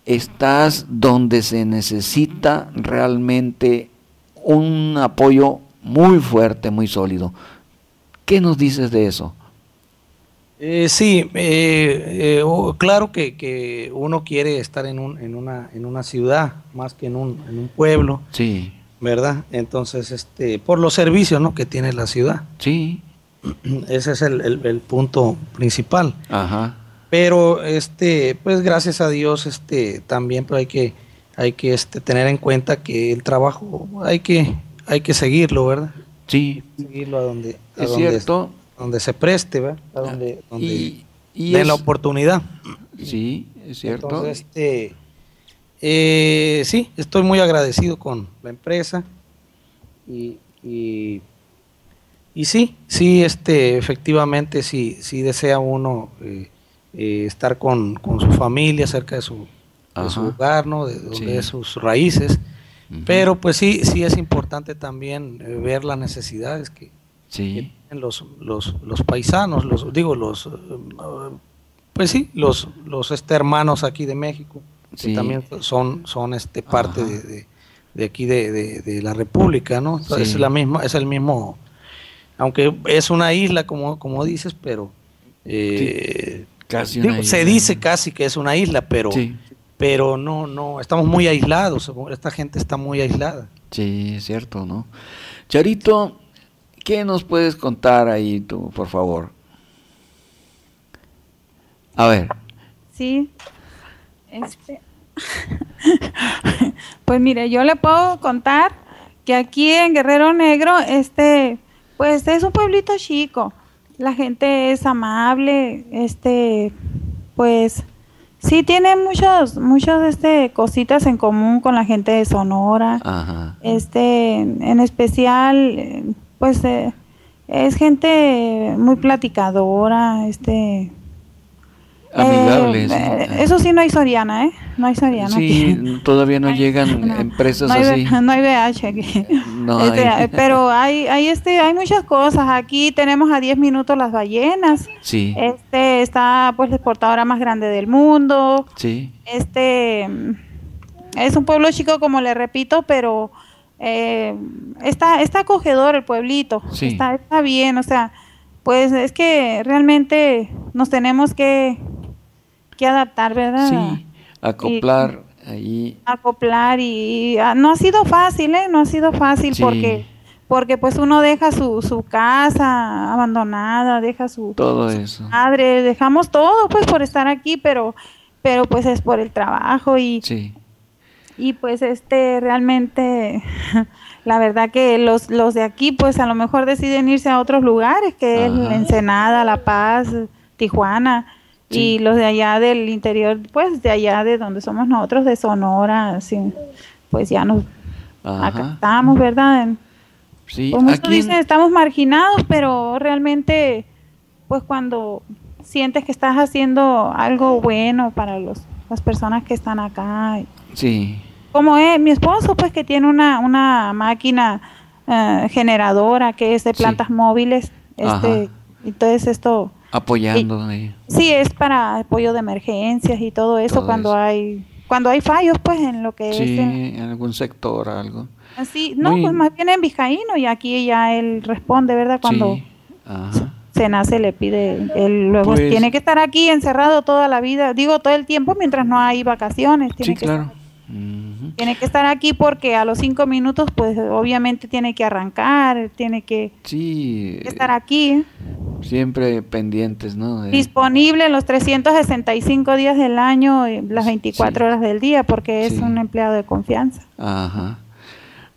estás donde se necesita realmente un apoyo muy fuerte, muy sólido. ¿Qué nos dices de eso? Eh, sí, eh, eh, o- claro que, que uno quiere estar en, un, en, una, en una ciudad más que en un, en un pueblo, Sí, ¿verdad? Entonces, este, por los servicios ¿no? que tiene la ciudad. sí, Ese es el, el- el punto principal. ajá, Pero, este, pues gracias a Dios, este, también pues, hay que, hay que este, tener en cuenta que el trabajo hay que, hay que seguirlo, ¿verdad? sí, Seguirlo a donde, a es donde, cierto. Donde se preste, ¿verdad? A donde, donde Y, y den es- la oportunidad. Sí, es cierto. Entonces, este, eh, sí, estoy muy agradecido con la empresa y, y, y sí, sí, este, efectivamente, sí, sí desea uno eh, eh, estar con, con su familia, cerca de su, de su hogar, ¿no? De donde Sí. es sus raíces. Pero pues sí, sí es importante también ver las necesidades que sí, los, los, los paisanos, los digo los, eh, pues sí, los, los este, hermanos aquí de México que Sí. también son, son este parte de, de- de aquí de, de- la República, ¿no? Sí. Es la misma, es el mismo, aunque es una isla como, como dices, pero eh, Casi digo, se dice casi que es una isla, pero, Sí, pero no, no, estamos muy aislados, esta gente está muy aislada. sí, es cierto, ¿no? Charito, ¿qué nos puedes contar ahí tú, por favor? A ver, Sí. Este. pues mire, yo le puedo contar que aquí en Guerrero Negro, este, pues es un pueblito chico. La gente es amable, este, pues sí tiene muchos, muchos, este, cositas en común con la gente de Sonora. ajá, Este, en especial, pues eh, es gente muy platicadora, este. amigable. eh, sí. eh, eso sí, no hay Soriana, ¿eh? No hay Soriana Sí, aquí. todavía no llegan No, empresas no hay, así. No hay BH aquí. No Este, hay. Pero hay, hay, este, hay muchas cosas. Aquí tenemos a 10 minutos las ballenas. Sí, Este está pues la exportadora más grande del mundo. sí, Este es un pueblo chico, como le repito, pero eh, está, está acogedor el pueblito. Sí. Está, está bien, o sea, pues es que realmente nos tenemos que, que adaptar, ¿verdad? sí, acoplar ahí. Acoplar y, ah, no ha sido fácil, ¿eh? No ha sido fácil Sí. porque porque pues uno deja su, su casa abandonada, deja su, Todo eso. madre, dejamos todo pues por estar aquí, pero pero pues es por el trabajo y, Sí, y pues este realmente la verdad que los los de aquí pues a lo mejor deciden irse a otros lugares que es. Ensenada, La Paz, Tijuana Sí. y los de allá del interior pues de allá de donde somos nosotros de Sonora, sí, pues ya nos estamos, ¿verdad? Sí, muchos aquí en- dicen estamos marginados, pero realmente, pues cuando sientes que estás haciendo algo bueno para los, las personas que están acá. sí, Como es mi esposo, pues que tiene una, una máquina eh, generadora que es de Sí. plantas móviles. Este, Ajá. entonces esto, apoyando ahí. sí es para apoyo de emergencias y todo eso Todo cuando eso. hay cuando hay fallos, pues en lo que Sí, es en- en algún sector, algo. así, no, Muy- pues más bien en Vizcaíno y aquí ya él responde, ¿verdad? Cuando Sí, ajá. Se nace le pide él luego Pues- tiene que estar aquí encerrado toda la vida digo todo el tiempo mientras no hay vacaciones tiene Sí, que claro. tiene que estar aquí porque a los cinco minutos pues obviamente tiene que arrancar tiene que Sí, estar aquí siempre pendientes, ¿no? De- disponible los 365 días del año y las 24 Sí. horas del día porque es un empleado de confianza Ajá.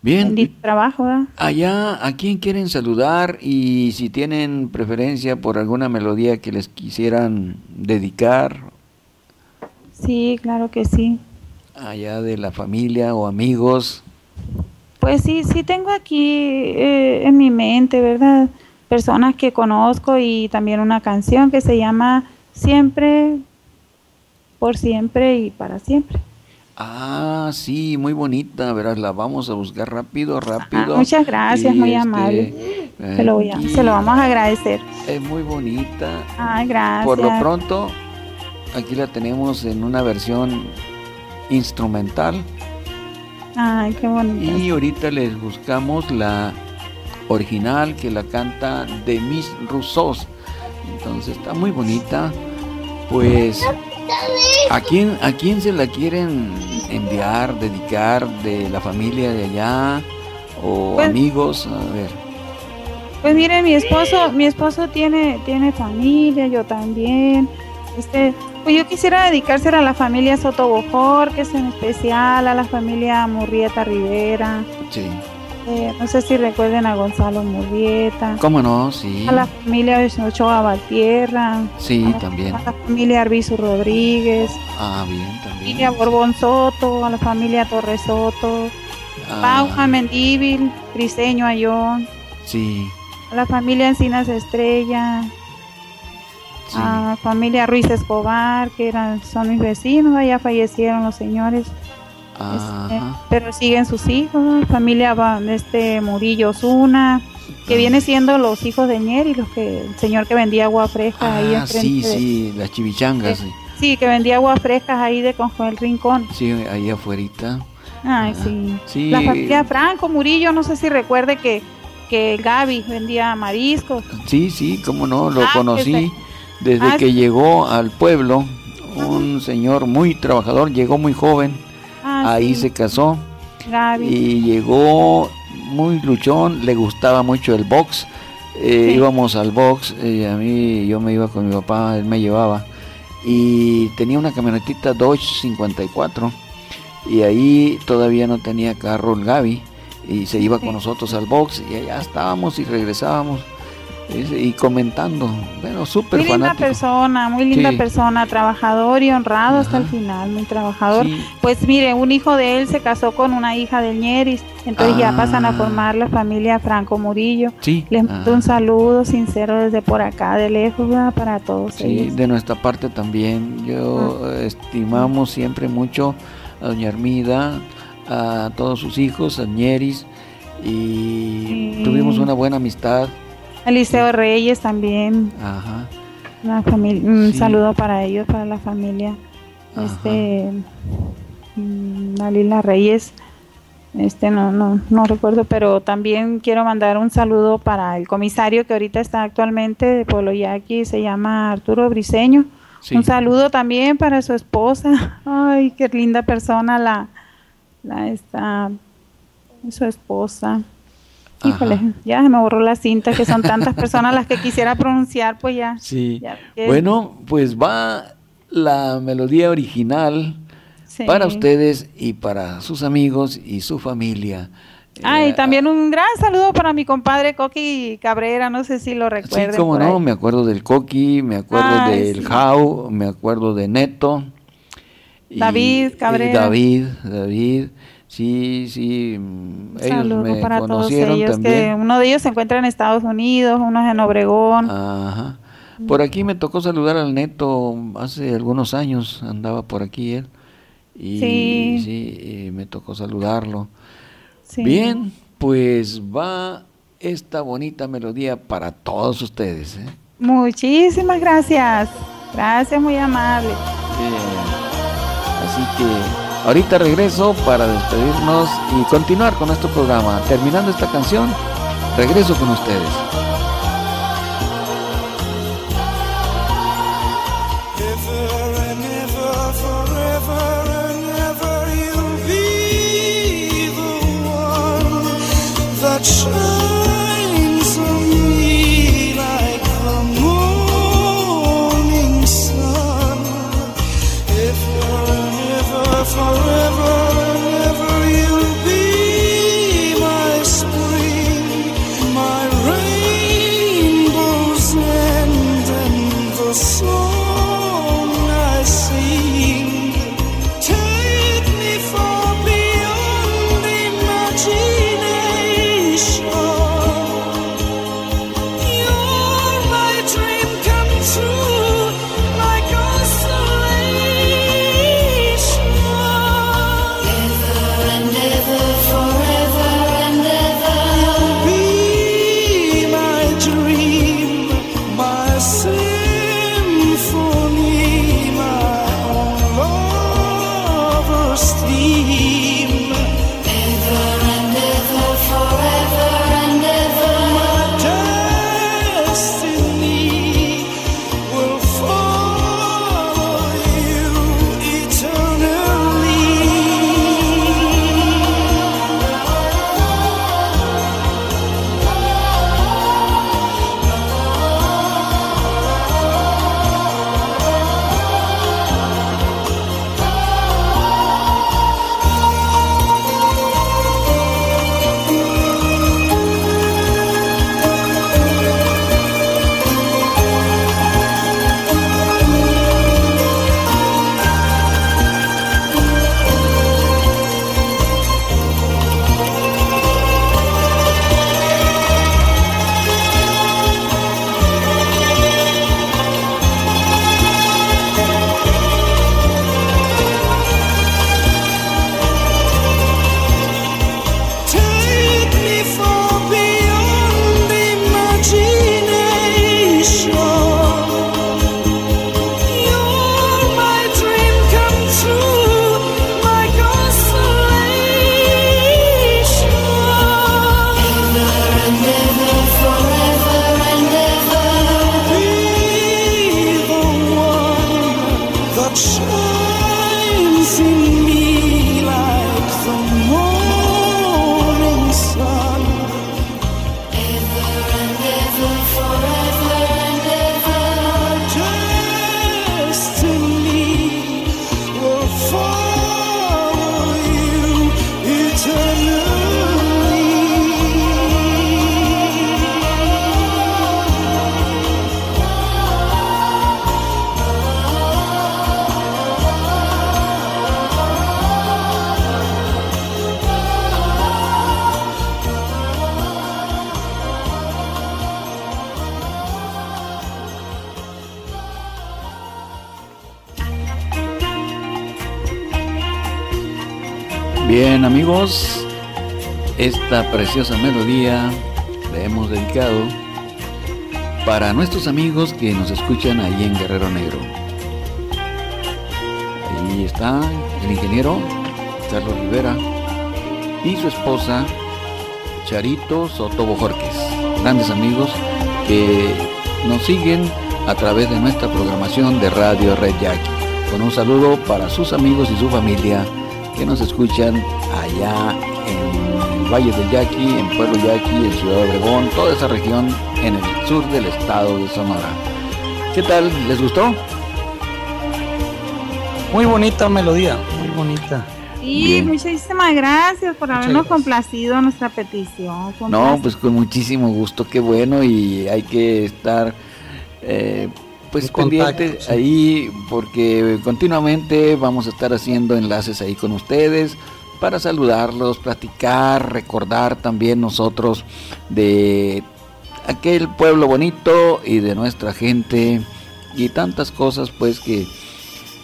Bien, bendito trabajo ¿verdad? allá, ¿a quién quieren saludar? Y si tienen preferencia por alguna melodía que les quisieran dedicar, sí claro que sí allá de la familia o amigos. Pues sí, sí tengo aquí eh, en mi mente, ¿verdad? Personas que conozco y también una canción que se llama Siempre, por siempre y para siempre. Ah, sí, muy bonita, verás, la vamos a buscar rápido, rápido. Ah, muchas gracias, Y, muy este, amable. Se lo, voy a- se lo vamos a agradecer. Es muy bonita. Ay, gracias. Por lo pronto, aquí la tenemos en una versión instrumental Ay, qué bonito. y ahorita les buscamos la original que la canta Demis Roussos. Entonces está muy bonita. Pues, ¿a quién, ¿a quién se la quieren enviar, dedicar de la familia de allá o Pues- amigos? A ver. Pues mire, mi esposo, mi esposo tiene, tiene familia, yo también. Este, pues yo quisiera dedicársela a la familia Soto Bojor, que es en especial, a la familia Murrieta Rivera. Sí. Eh, no sé si recuerden a Gonzalo Murrieta. ¿Cómo no? Sí. A la familia Ochoa Valtierra. Sí, a la- también. A la familia Arbizu Rodríguez. Ah, bien, A la también. familia Borbón Soto, a la familia Torres Soto. Ah, Pauja Mendíbil, Criseño Ayón. Sí, A la familia Encinas Estrella. sí. a Ah, familia Ruiz Escobar, que eran, son mis vecinos, ya fallecieron los señores, Ajá. pero siguen sus hijos, familia va- este Murillo Osuna, que Ah. viene siendo los hijos de Ñeri, los que, el señor que vendía agua fresca ahí Ah, enfrente sí, de- sí, las chivichangas. sí. Sí, que vendía aguas frescas ahí de Conjo el Rincón. Sí, ahí afuerita. Ay, Ah, sí. sí. La familia Franco Murillo, no sé si recuerde que, que Gaby vendía mariscos. Sí, sí, cómo no, lo Ah, conocí desde Ah, que sí. llegó al pueblo. Un señor muy trabajador, llegó muy joven, Ah, ahí sí, se casó Gaby. y llegó muy luchón, le gustaba mucho el box. eh, Sí. Íbamos al box, eh, a mí yo me iba con mi papá, él me llevaba y tenía una camionetita Dodge 54 y ahí todavía no tenía carro el Gaby y se iba Sí. con nosotros al box y allá estábamos y regresábamos y comentando, bueno, súper Muy linda fanático. persona, muy linda Sí. persona, trabajador y honrado hasta el final, muy trabajador. Sí. Pues mire, un hijo de él se casó con una hija del Ñeris, entonces ya pasan a Ah. formar la familia Franco Murillo. Sí, Les mando ajá. un saludo sincero desde por acá, de lejos, ¿verdad? para todos Sí, ellos. de nuestra parte también. Yo Ah. estimamos siempre mucho a doña Armida, a todos sus hijos, a Ñeris, y Sí. tuvimos una buena amistad. Eliseo Reyes también, Ajá. la familia, un Sí. saludo para ellos, para la familia. Ajá. Este, mm, la Lila Reyes, este no, no, no recuerdo, pero también quiero mandar un saludo para el comisario que ahorita está actualmente de Pueblo Yaqui, se llama Arturo Briseño. Sí. Un saludo también para su esposa. Ay, qué linda persona la, la esta, su esposa. Híjole, Ajá. ya se me borró la cinta, que son tantas personas las que quisiera pronunciar, pues ya. Sí. ya Bueno, pues va la melodía original sí. para ustedes y para sus amigos y su familia. Ah, y Eh, también un gran saludo para mi compadre Coqui Cabrera, no sé si lo Sí, recuerden. cómo por no, ahí. me acuerdo del Coqui, me acuerdo Ay, del sí. Jau, me acuerdo de Neto. David y Cabrera. David, David, sí, sí, mm, ellos saludo me para todos conocieron ellos, que también. uno de ellos se encuentra en Estados Unidos, uno es en Obregón. Ajá. Por aquí me tocó saludar al Neto hace algunos años, andaba por aquí él. Y Sí. sí, y me tocó saludarlo. Sí. Bien, pues va esta bonita melodía para todos ustedes. ¿eh? Muchísimas gracias. Gracias, muy amable. Bien. Así que ahorita regreso para despedirnos y continuar con nuestro programa. Terminando esta canción, regreso con ustedes. Preciosa melodía la hemos dedicado para nuestros amigos que nos escuchan ahí en Guerrero Negro. Ahí está el ingeniero Carlos Rivera y su esposa Charito Soto Bojorques, grandes amigos que nos siguen a través de nuestra programación de Radio Red Jack. Con un saludo para sus amigos y su familia que nos escuchan allá en el Valle del Yaqui, en Pueblo Yaqui, en Ciudad Obregón, toda esa región en el sur del estado de Sonora. ¿Qué tal? ¿Les gustó? Muy bonita melodía, muy bonita. Sí, Bien. muchísimas gracias por habernos gracias. complacido nuestra petición. No, pues con muchísimo gusto, qué bueno y hay que estar eh, pues pendientes sí. ahí porque continuamente vamos a estar haciendo enlaces ahí con ustedes para saludarlos, platicar, recordar también nosotros de aquel pueblo bonito y de nuestra gente y tantas cosas pues que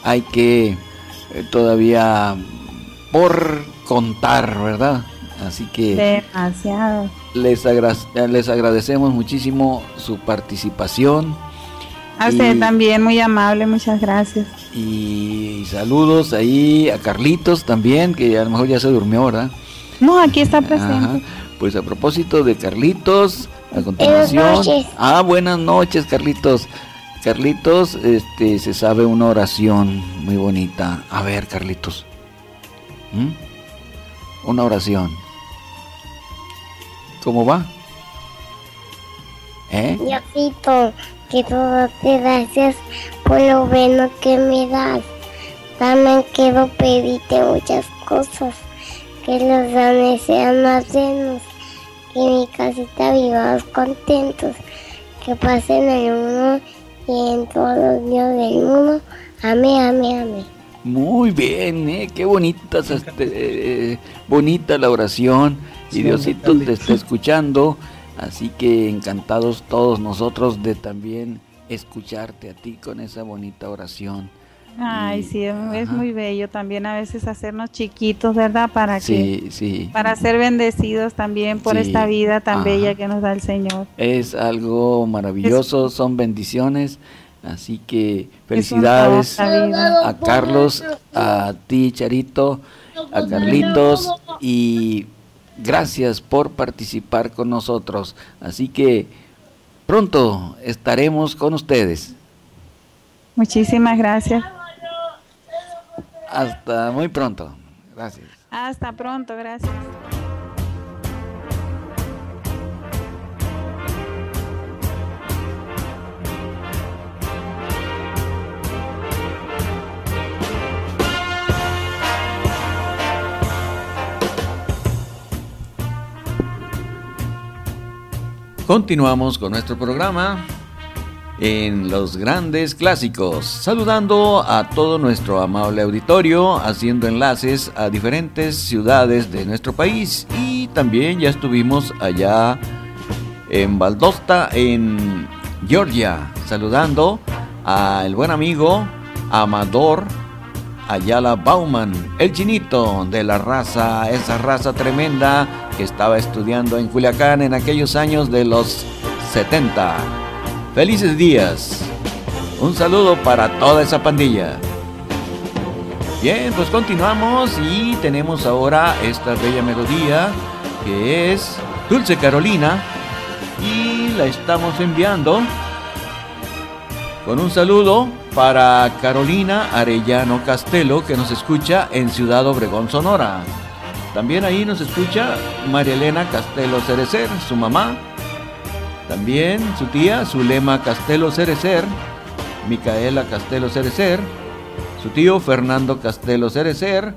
hay que eh, todavía por contar, ¿verdad? Así que Demasiado. les, agra- les agradecemos muchísimo su participación A usted Y- también, muy amable, muchas gracias. Y saludos ahí a Carlitos también, que a lo mejor ya se durmió, ¿verdad? No, aquí está Ajá. presente. Pues a propósito de Carlitos, a continuación. noches. Ah, buenas noches, Carlitos. Carlitos, este, se sabe una oración muy bonita. A ver, Carlitos. ¿Mm? Una oración. ¿Cómo va? ¿Eh? Diosito, que todo te gracias por lo bueno que me das. También quiero pedirte muchas cosas. Que los danes sean más llenos. Que mi casita vivamos contentos. Que pasen el mundo y en todos los días del mundo. Amén, amén, amén. Muy bien, ¿eh? qué bonitas, este, eh, bonita la oración y Sí, Diosito te está escuchando, así que encantados todos nosotros de también escucharte a ti con esa bonita oración. Ay, Y- sí, es, muy bello también a veces hacernos chiquitos, ¿verdad? Para que Sí, para ser bendecidos también por Sí, esta vida tan ajá. bella que nos da el Señor. es algo maravilloso, son bendiciones, así que felicidades a Carlos, a ti Charito, a Carlitos y gracias por participar con nosotros. Así que pronto estaremos con ustedes. Muchísimas gracias. Hasta muy pronto. Gracias. Hasta pronto, gracias. Continuamos con nuestro programa en los grandes clásicos, saludando a todo nuestro amable auditorio, haciendo enlaces a diferentes ciudades de nuestro país. Y también ya estuvimos allá en Valdosta, en Georgia, saludando al buen amigo Amador Ayala Bauman, el chinito de la raza, esa raza tremenda estaba estudiando en Culiacán en aquellos años de los 70. Felices días. Un saludo para toda esa pandilla. Bien, pues continuamos y tenemos ahora esta bella melodía que es Dulce Carolina y la estamos enviando con un saludo para Carolina Arellano Castelo, que nos escucha en Ciudad Obregón, Sonora. También ahí nos escucha María Elena Castelo Cerecer, su mamá. También su tía Zulema Castelo Cerecer, Micaela Castelo Cerecer, su tío Fernando Castelo Cerecer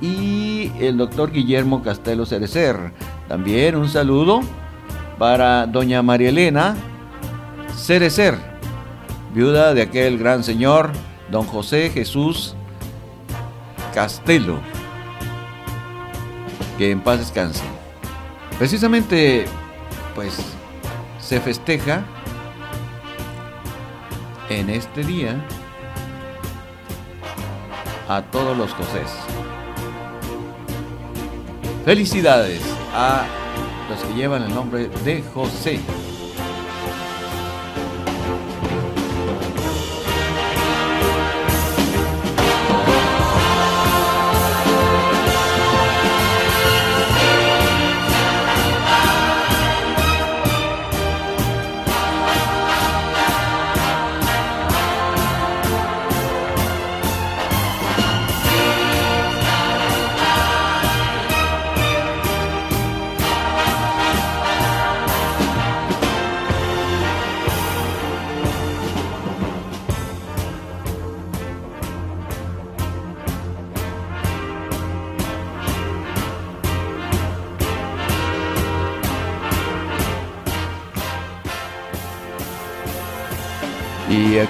y el doctor Guillermo Castelo Cerecer. También un saludo para doña María Elena Cerecer, viuda de aquel gran señor, don José Jesús Castelo. Que en paz descanse. Precisamente, pues, se festeja en este día a todos los Josés. Felicidades a los que llevan el nombre de José.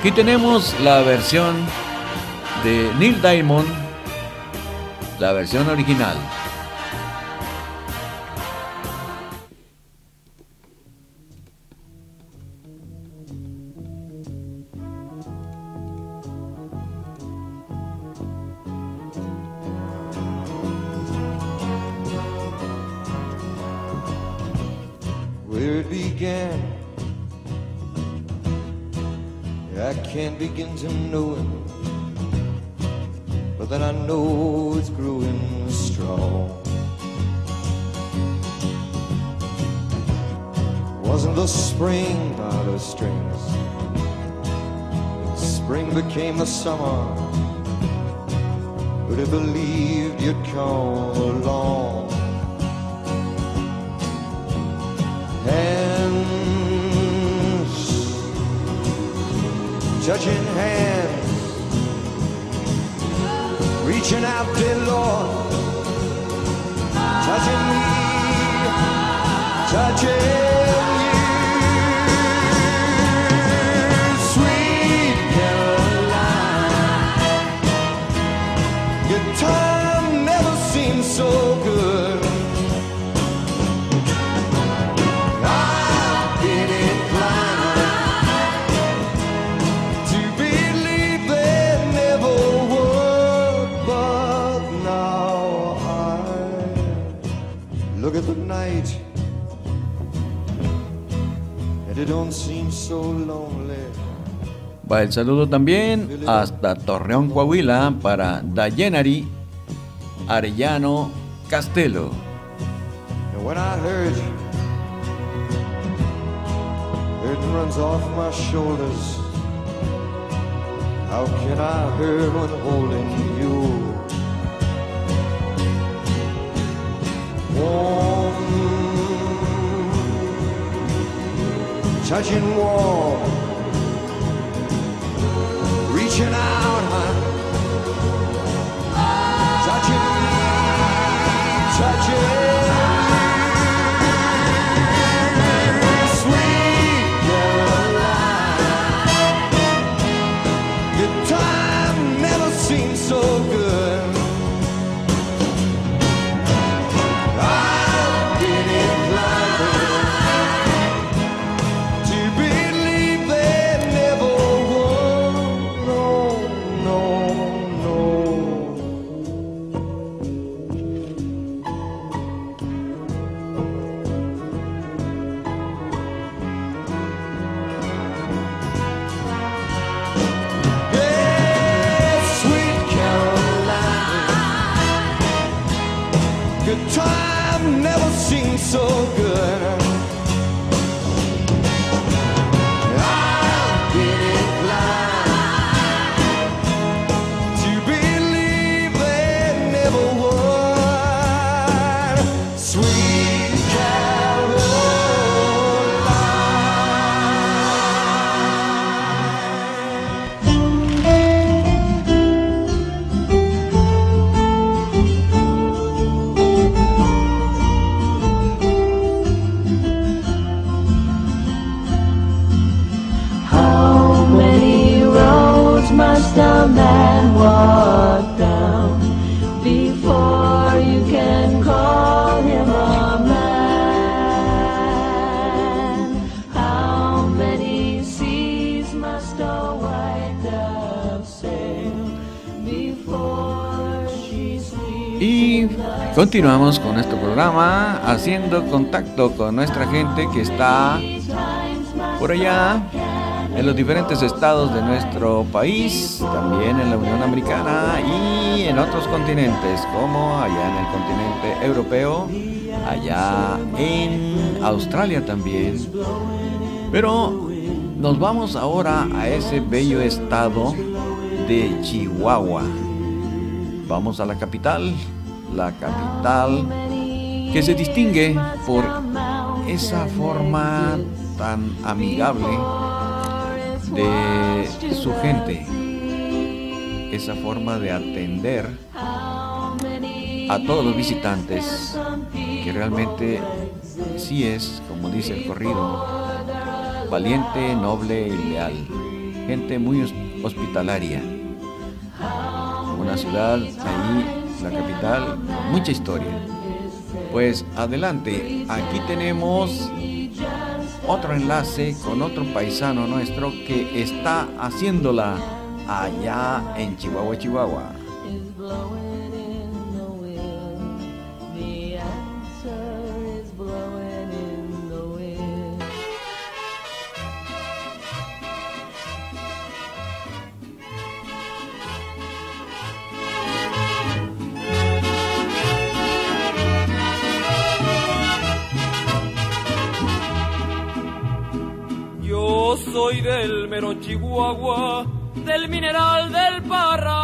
Aquí tenemos la versión de Neil Diamond, la versión original. El saludo también hasta Torreón, Coahuila, para Dayenari Arellano Castelo. It runs off my shoulders, how can I hurt when holding you? Warm, touching warm, reaching out, continuamos con nuestro programa haciendo contacto con nuestra gente que está por allá en los diferentes estados de nuestro país, también en la Unión Americana y en otros continentes, como allá en el continente europeo, allá en Australia también. Pero nos vamos ahora a ese bello estado de Chihuahua. Vamos a la capital, la capital que se distingue por esa forma tan amigable de su gente, esa forma de atender a todos los visitantes, que realmente sí es, como dice el corrido, valiente, noble y leal, gente muy hos- hospitalaria, una ciudad ahí, la capital, mucha historia. Pues adelante, aquí tenemos otro enlace con otro paisano nuestro que está haciéndola allá en Chihuahua, Chihuahua. Soy del mero Chihuahua, del mineral del Parra.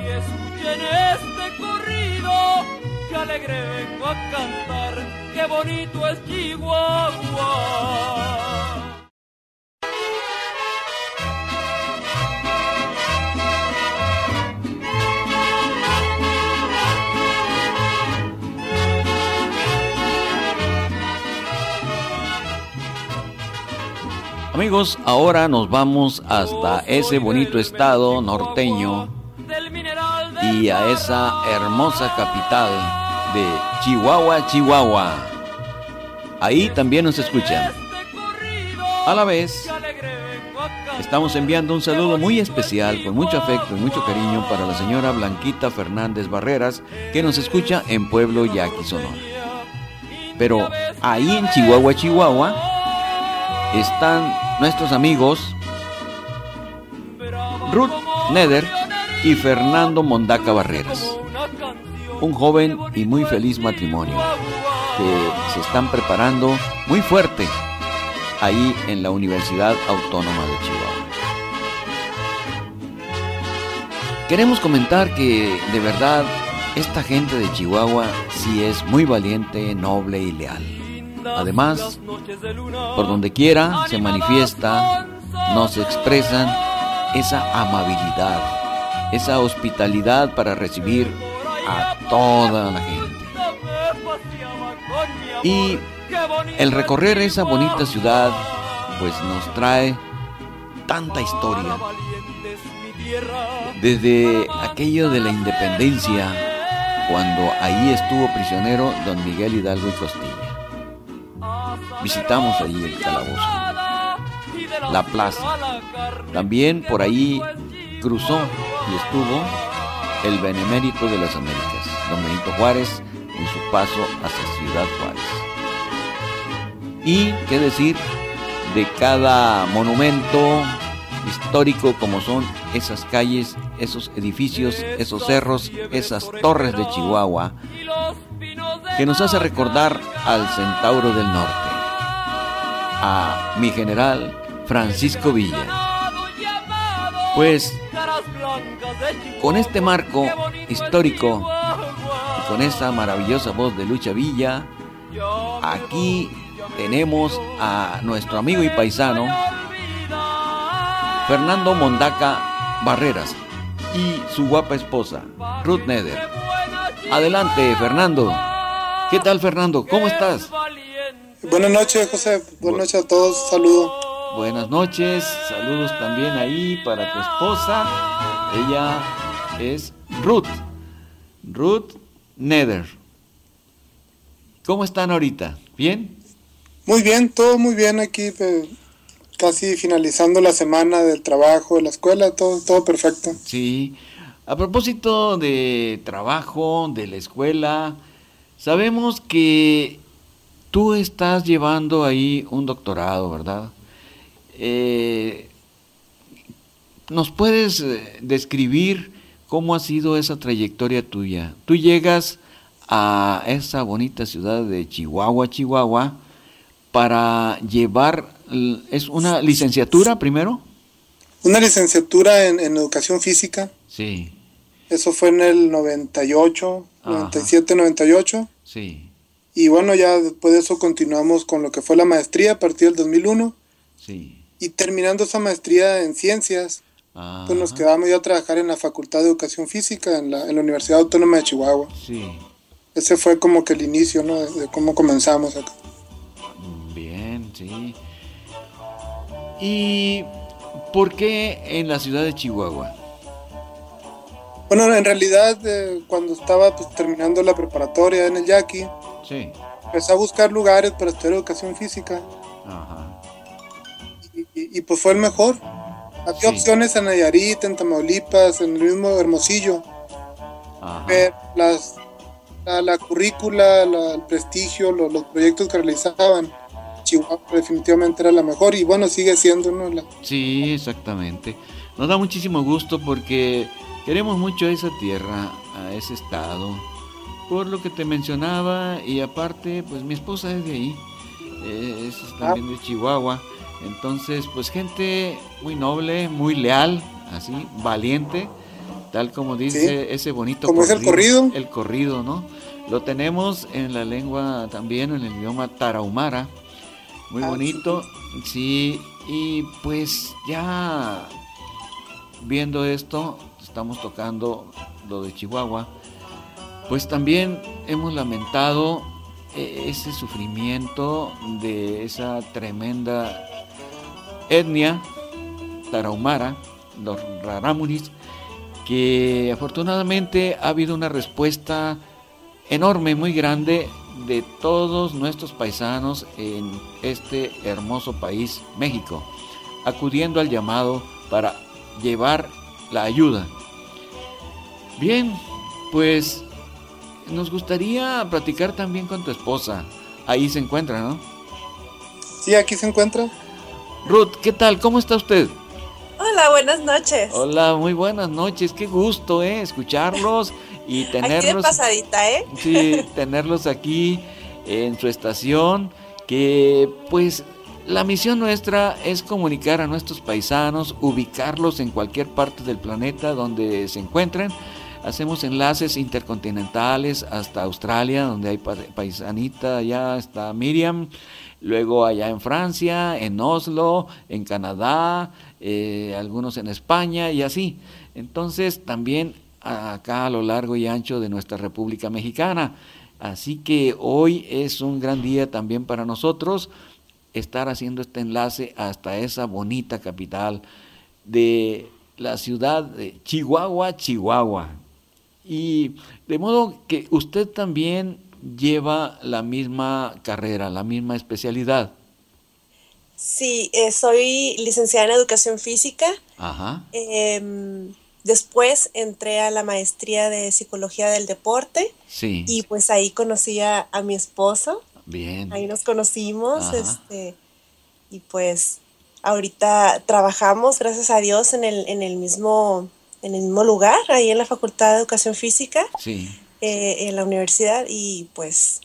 Y escuchen este corrido, que alegre vengo a cantar, qué bonito es Chihuahua. Amigos, ahora nos vamos hasta ese bonito estado norteño y a esa hermosa capital de Chihuahua, Chihuahua. Ahí también nos escuchan. A la vez, estamos enviando un saludo muy especial, con mucho afecto y mucho cariño para la señora Blanquita Fernández Barreras, que nos escucha en Pueblo Yaqui, Sonora. Pero ahí en Chihuahua, Chihuahua, están nuestros amigos Ruth Neder y Fernando Mondaca Barreras. Un joven y muy feliz matrimonio que se están preparando muy fuerte ahí en la Universidad Autónoma de Chihuahua. Queremos comentar que de verdad esta gente de Chihuahua sí es muy valiente, noble y leal. Además, por donde quiera se manifiesta, nos expresan esa amabilidad, esa hospitalidad para recibir a toda la gente. Y el recorrer esa bonita ciudad, pues nos trae tanta historia. Desde aquello de la independencia, cuando ahí estuvo prisionero don Miguel Hidalgo y Costilla. Visitamos allí el calabozo, la plaza. También por ahí cruzó y estuvo el benemérito de las Américas, don Benito Juárez, en su paso hacia Ciudad Juárez. Y qué decir de cada monumento histórico como son esas calles, esos edificios, esos cerros, esas torres de Chihuahua, que nos hace recordar al Centauro del Norte, a mi general Francisco Villa. Pues con este marco histórico y con esa maravillosa voz de Lucha Villa, aquí tenemos a nuestro amigo y paisano Fernando Mondaca Barreras y su guapa esposa, Ruth Neder. Adelante, Fernando. ¿Qué tal, Fernando? ¿Cómo estás? Buenas noches, José. Buenas noches a todos. Saludo. buenas noches. Saludos también ahí para tu esposa. Ella es Ruth. Ruth Nether. ¿Cómo están ahorita? ¿Bien? Muy bien, todo muy bien aquí, casi finalizando la semana del trabajo, de la escuela, todo, todo perfecto. Sí. A propósito de trabajo, de la escuela, sabemos que tú estás llevando ahí un doctorado, ¿verdad? Eh, ¿Nos puedes eh, describir cómo ha sido esa trayectoria tuya? Tú llegas a esa bonita ciudad de Chihuahua, Chihuahua, para llevar, ¿es una licenciatura primero? Una licenciatura en, en educación física. Sí. Eso fue en el 98, Ajá. 97, 98. Sí, Y bueno, ya después de eso continuamos con lo que fue la maestría a partir del 2001. sí. Y terminando esa maestría en ciencias, pues nos quedamos ya a trabajar en la Facultad de Educación Física en la, en la Universidad Autónoma de Chihuahua. Sí, Ese fue como que el inicio, ¿no? De, de cómo comenzamos acá. bien, sí. ¿Y por qué en la ciudad de Chihuahua? Bueno, en realidad, eh, cuando estaba pues, terminando la preparatoria en el Yaqui, Sí. empecé a buscar lugares para estudiar educación física Ajá. y, y- y, pues fue el mejor. Había Sí. opciones en Nayarit, en Tamaulipas, en el mismo Hermosillo, Ajá. pero las, la, la currícula, la- el prestigio, lo- los proyectos que realizaban, Chihuahua definitivamente era la mejor y bueno, sigue siendo, ¿no? La- Sí, exactamente. Nos da muchísimo gusto porque queremos mucho a esa tierra, a ese estado, por lo que te mencionaba y aparte, pues mi esposa es de ahí, eh, es también de Chihuahua, entonces, pues gente muy noble, muy leal, así, valiente, tal como dice ese bonito Como es el corrido. El corrido, ¿no? Lo tenemos en la lengua también, en el idioma tarahumara. Muy Ah, bonito, sí, y pues ya viendo esto, estamos tocando lo de Chihuahua, pues también hemos lamentado eh, ese sufrimiento de esa tremenda etnia tarahumara, los rarámuris, que afortunadamente ha habido una respuesta enorme, muy grande de todos nuestros paisanos en este hermoso país, México, acudiendo al llamado para llevar la ayuda. Bien, pues nos gustaría platicar también con tu esposa. Ahí se encuentra, ¿no? Sí, aquí se encuentra. Ruth, ¿qué tal? ¿Cómo está usted? Hola, buenas noches. Hola, muy buenas noches. Qué gusto, ¿eh? Escucharlos y Aquí de tenerlos. pasadita, ¿eh? Sí, tenerlos aquí en su estación, que pues la misión nuestra es comunicar a nuestros paisanos, ubicarlos en cualquier parte del planeta donde se encuentren. Hacemos enlaces intercontinentales hasta Australia, donde hay pa- paisanita, allá está Miriam, luego allá en Francia, en Oslo, en Canadá, eh, algunos en España y así. Entonces también acá a lo largo y ancho de nuestra República Mexicana. Así que hoy es un gran día también para nosotros estar haciendo este enlace hasta esa bonita capital de la ciudad de Chihuahua, Chihuahua. Y de modo que usted también lleva la misma carrera, la misma especialidad. Sí, eh, soy licenciada en educación física. Ajá. Em, después entré a la maestría de psicología del deporte Sí. y pues ahí conocí a, a mi esposo. Bien. Ahí nos conocimos, Ajá. este, y pues ahorita trabajamos, gracias a Dios, en el, en el mismo, en el mismo lugar, ahí en la Facultad de Educación Física, Sí. eh, en la universidad, y pues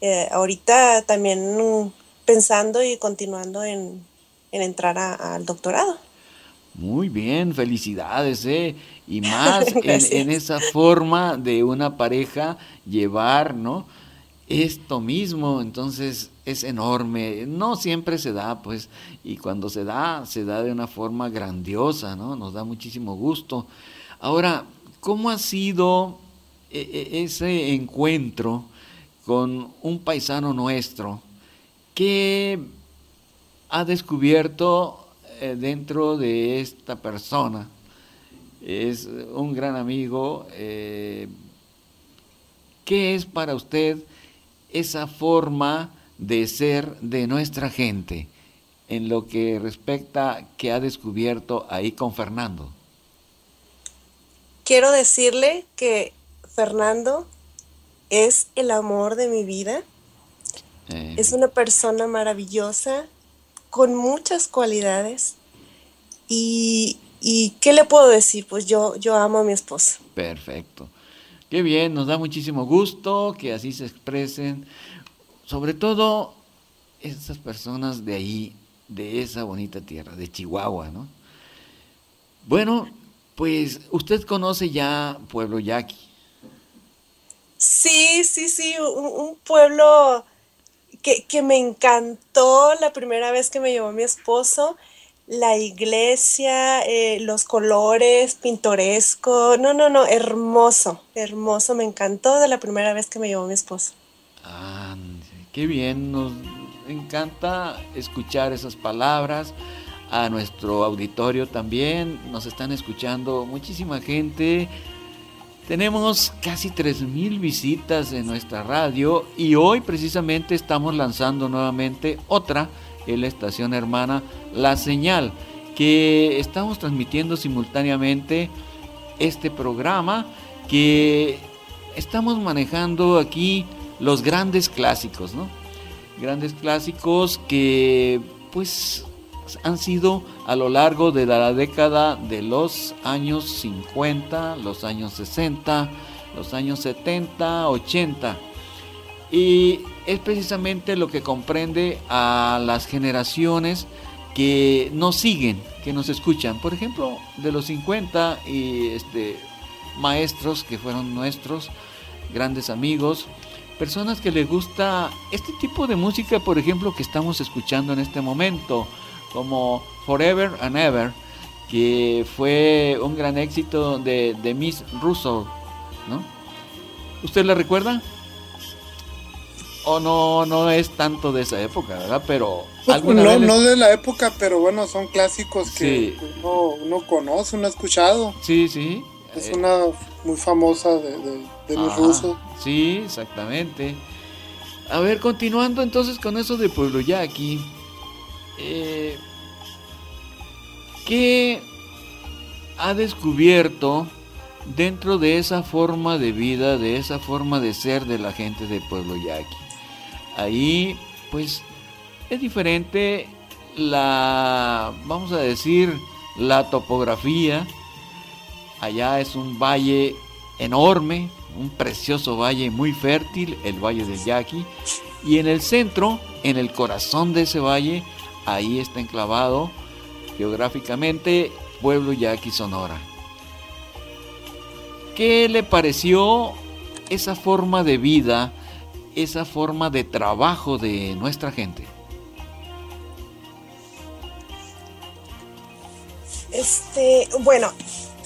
eh, ahorita también mm, pensando y continuando en, en entrar a- al doctorado. Muy bien, felicidades, ¿eh? Y más en esa forma de una pareja llevar, ¿no? Esto mismo, entonces es enorme. No siempre se da, pues, y cuando se da, se da de una forma grandiosa, ¿no? Nos da muchísimo gusto. Ahora, ¿cómo ha sido e- e- ese encuentro con un paisano nuestro que ha descubierto eh, dentro de esta persona? Es un gran amigo. eh, ¿Qué es para usted esa forma de ser de nuestra gente en lo que respecta que ha descubierto ahí con Fernando? Quiero decirle que Fernando es el amor de mi vida. Eh, Es una persona maravillosa, con muchas cualidades. Y, y ¿qué le puedo decir? Pues yo, yo amo a mi esposo. Perfecto. Qué bien, nos da muchísimo gusto que así se expresen, sobre todo esas personas de ahí, de esa bonita tierra, de Chihuahua, ¿no? Bueno, pues usted conoce ya Pueblo Yaqui. Sí, sí, sí, un, un pueblo que, que me encantó la primera vez que me llevó mi esposo. La iglesia, eh, los colores, pintoresco. No, no, no, hermoso, hermoso. Me encantó de la primera vez que me llevó mi esposo. Ah, qué bien, nos encanta escuchar esas palabras. A nuestro auditorio también nos están escuchando muchísima gente. Tenemos casi 3.000 visitas en nuestra radio y hoy precisamente estamos lanzando nuevamente otra en la estación hermana La Señal, que estamos transmitiendo simultáneamente este programa que estamos manejando aquí los grandes clásicos, ¿no? Grandes clásicos que pues han sido a lo largo de la década de los años 50, los años 60, los años 70, 80. Y es precisamente lo que comprende a las generaciones que nos siguen, que nos escuchan. Por ejemplo, de los 50 y este, maestros que fueron nuestros grandes amigos, personas que les gusta este tipo de música, por ejemplo, que estamos escuchando en este momento, como Forever and Ever, que fue un gran éxito de, de Miss Russell, ¿no? ¿Usted la recuerda? O no, no es tanto de esa época, ¿verdad? Pero No, les- no de la época, pero bueno, son clásicos que Sí. uno, uno conoce, uno ha escuchado. Sí, sí. Es Eh, una muy famosa de, de, de Russo. Sí, exactamente. A ver, continuando entonces con eso de Pueblo Yaqui. Eh, ¿Qué ha descubierto dentro de esa forma de vida, de esa forma de ser de la gente de Pueblo Yaqui? Ahí, pues, es diferente la, vamos a decir, la topografía. Allá es un valle enorme, un precioso valle muy fértil, el Valle del Yaqui. Y en el centro, en el corazón de ese valle, ahí está enclavado geográficamente Pueblo Yaqui, Sonora. ¿Qué le pareció esa forma de vida, esa forma de trabajo de nuestra gente? Este, bueno,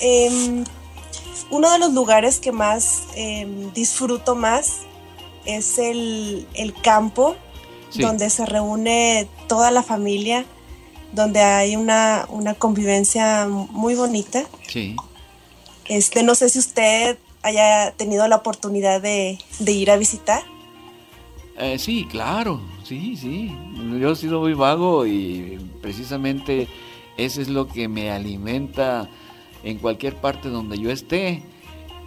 em, uno de los lugares que más em, disfruto más es el, el campo, Sí. donde se reúne toda la familia, donde hay una, una convivencia muy bonita. Sí. Este, no sé si usted haya tenido la oportunidad de, de ir a visitar. Eh, sí, claro, sí, sí. Yo he sido muy vago y precisamente eso es lo que me alimenta en cualquier parte donde yo esté.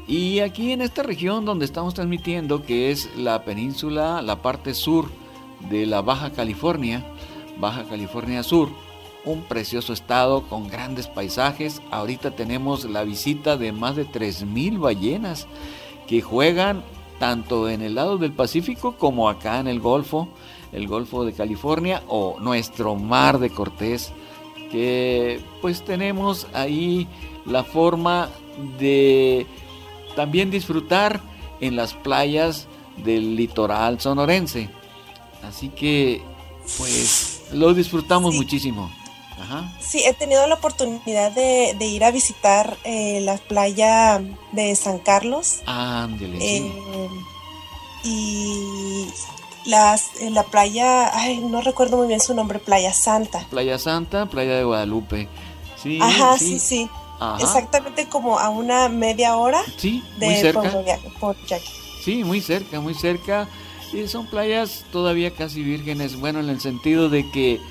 Y aquí en esta región donde estamos transmitiendo, que es la península, la parte sur de la Baja California, Baja California Sur, un precioso estado con grandes paisajes. Ahorita tenemos la visita de más de 3.000 ballenas que juegan tanto en el lado del Pacífico como acá en el Golfo, el Golfo de California o nuestro Mar de Cortés, que pues tenemos ahí la forma de también disfrutar en las playas del litoral sonorense. Así que pues lo disfrutamos muchísimo. Ajá. Sí, he tenido la oportunidad de, de ir a visitar eh, la playa de San Carlos. Ándele, sí. Eh, y las, eh, la playa, ay, no recuerdo muy bien su nombre, Playa Santa. Playa Santa, Playa de Guadalupe. Sí, Ajá, sí, sí. Ajá. Exactamente como a una media hora Sí, de muy cerca. Sí, muy cerca, muy cerca. Y son playas todavía casi vírgenes, bueno, en el sentido de que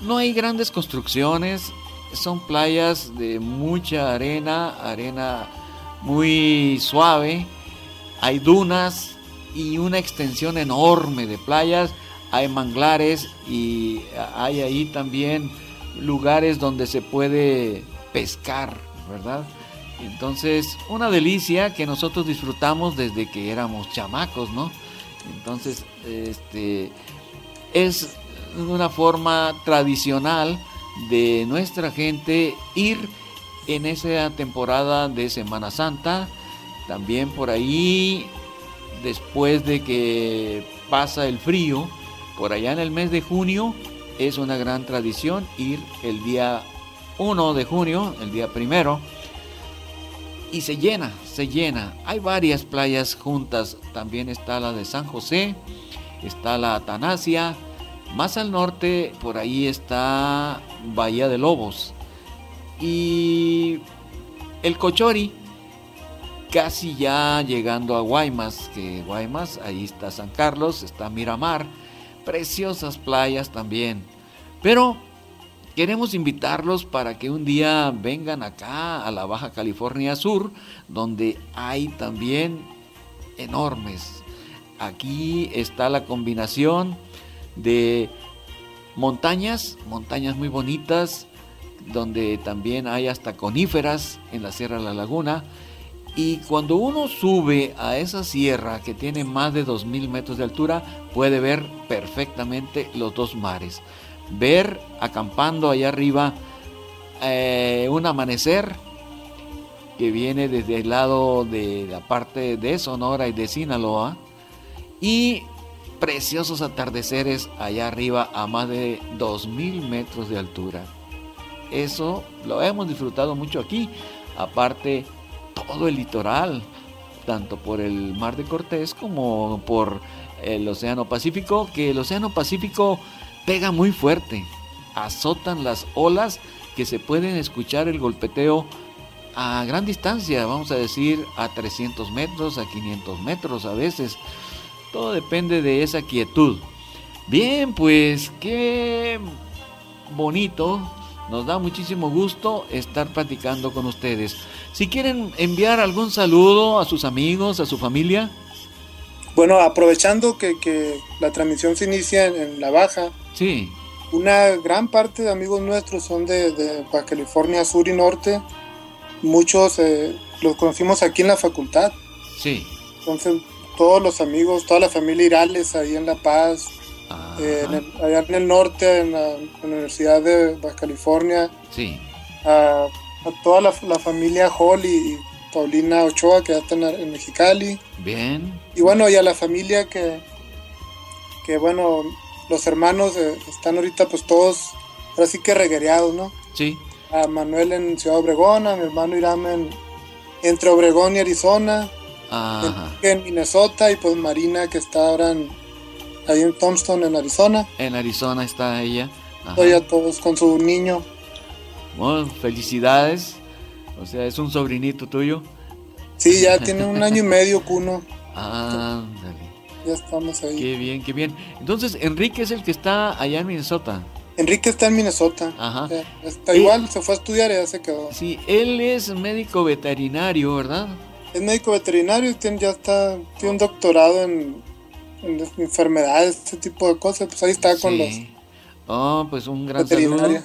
no hay grandes construcciones, son playas de mucha arena, arena muy suave, hay dunas y una extensión enorme de playas, hay manglares y hay ahí también lugares donde se puede pescar, ¿verdad? Entonces, una delicia que nosotros disfrutamos desde que éramos chamacos, ¿no? Entonces, este es una forma tradicional de nuestra gente ir en esa temporada de Semana Santa, también por ahí después de que pasa el frío, por allá en el mes de junio es una gran tradición ir el día 1 de junio, el día primero, y se llena, se llena. Hay varias playas juntas, también está la de San José, está la Atanasia, más al norte por ahí está Bahía de Lobos y el Cochori, casi ya llegando a Guaymas, que Guaymas, ahí está San Carlos, está Miramar, preciosas playas también. Pero queremos invitarlos para que un día vengan acá a la Baja California Sur, donde hay también enormes. Aquí está la combinación de montañas, montañas muy bonitas, donde también hay hasta coníferas en la Sierra de la Laguna. Y cuando uno sube a esa sierra que tiene más de 2.000 metros de altura, puede ver perfectamente los dos mares. Ver acampando allá arriba eh, un amanecer que viene desde el lado de la parte de Sonora y de Sinaloa. Y preciosos atardeceres allá arriba a más de 2.000 metros de altura. Eso lo hemos disfrutado mucho aquí. Aparte, todo el litoral, tanto por el Mar de Cortés como por el Océano Pacífico, que el Océano Pacífico pega muy fuerte. Azotan las olas que se pueden escuchar el golpeteo a gran distancia, vamos a decir a 300 metros, a 500 metros a veces. Todo depende de esa quietud. Bien, pues qué bonito. Nos da muchísimo gusto estar platicando con ustedes. Si quieren enviar algún saludo a sus amigos, a su familia. Bueno, aprovechando que, la transmisión se inicia en la baja, Sí, una gran parte de amigos nuestros son de, de Baja California Sur y Norte. Muchos eh, los conocimos aquí en la facultad. sí. Entonces, todos los amigos, toda la familia Irales ahí en La Paz, eh, en el- allá en el norte, en la, en la Universidad de Baja California, Sí. a, a toda la, la familia Hall y Paulina Ochoa que ya están en Mexicali. Bien. Y bueno, y a la familia que, que bueno, los hermanos eh, están ahorita pues todos, ahora sí que reguereados, ¿no? Sí. A Manuel en Ciudad Obregón, a mi hermano Irán en, entre Obregón y Arizona, Ajá. En Minnesota y pues Marina que está ahora en, ahí en Thompson, en Arizona. En Arizona está ella. Estoy a todos con su niño. Bueno, felicidades. O sea, es un sobrinito tuyo. Sí, ya tiene un año y medio, Cuno. Ándale. Ya estamos ahí. Qué bien, qué bien. Entonces, Enrique es el que está allá en Minnesota. Enrique está en Minnesota. Ajá. Está Eh, igual, se fue a estudiar y ya se quedó. Sí, él es médico veterinario, ¿verdad? Es médico veterinario y tiene, ya está, tiene un doctorado en, enfermedades, este tipo de cosas. Pues ahí está con los Sí. Oh, pues un gran saludo.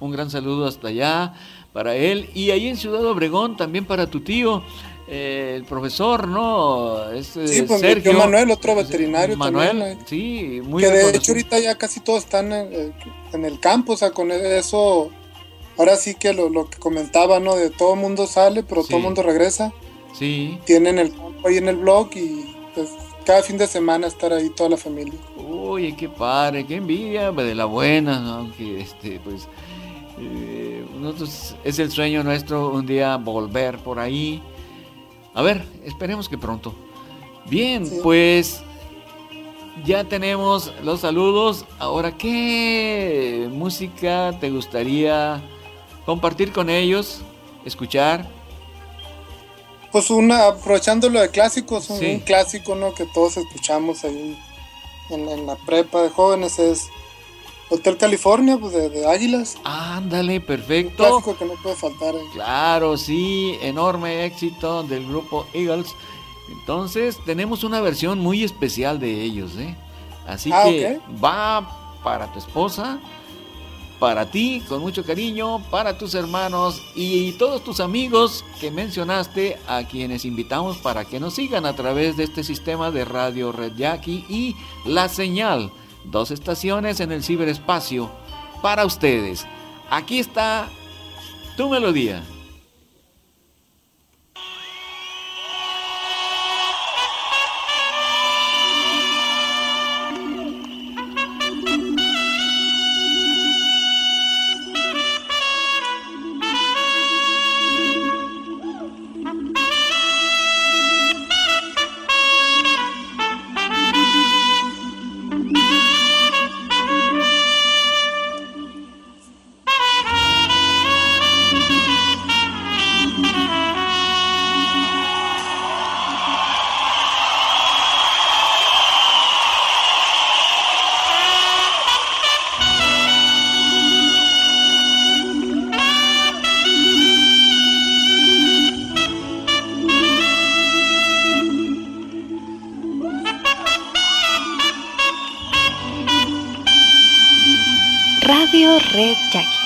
Un gran saludo hasta allá para él. Y ahí en Ciudad Obregón también para tu tío, eh, el profesor, ¿no? Este, Sí, pues Sergio. yo Manuel, otro veterinario Manuel, también. eh. sí, muy que de hecho ahorita ya casi todos están en, eh, en el campo, o sea, con eso, ahora sí que lo, lo que comentaba, ¿no? De todo mundo sale, pero Sí. todo mundo regresa. Sí. Tienen el campo ahí en el blog y pues cada fin de semana estar ahí toda la familia. Oye, qué padre, qué envidia de la buena, ¿no? aunque este, pues, eh, nosotros es el sueño nuestro un día volver por ahí. A ver, esperemos que pronto. Bien, pues ya tenemos los saludos. Ahora, ¿qué música te gustaría compartir con ellos? Escuchar. Pues una, aprovechando lo de clásicos, un, Sí. un clásico ¿no? que todos escuchamos ahí en, en la prepa de jóvenes es Hotel California, pues de, de Águilas. Ándale, Un perfecto. clásico que no puede faltar ahí. Claro, sí, enorme éxito del grupo Eagles. Entonces, tenemos una versión muy especial de ellos, ¿eh? Así Ah, que va para tu esposa, para ti, con mucho cariño, para tus hermanos y todos tus amigos que mencionaste, a quienes invitamos para que nos sigan a través de este sistema de radio Red Jackie y La Señal, dos estaciones en el ciberespacio para ustedes. Aquí está tu melodía. Radio Red Jackie.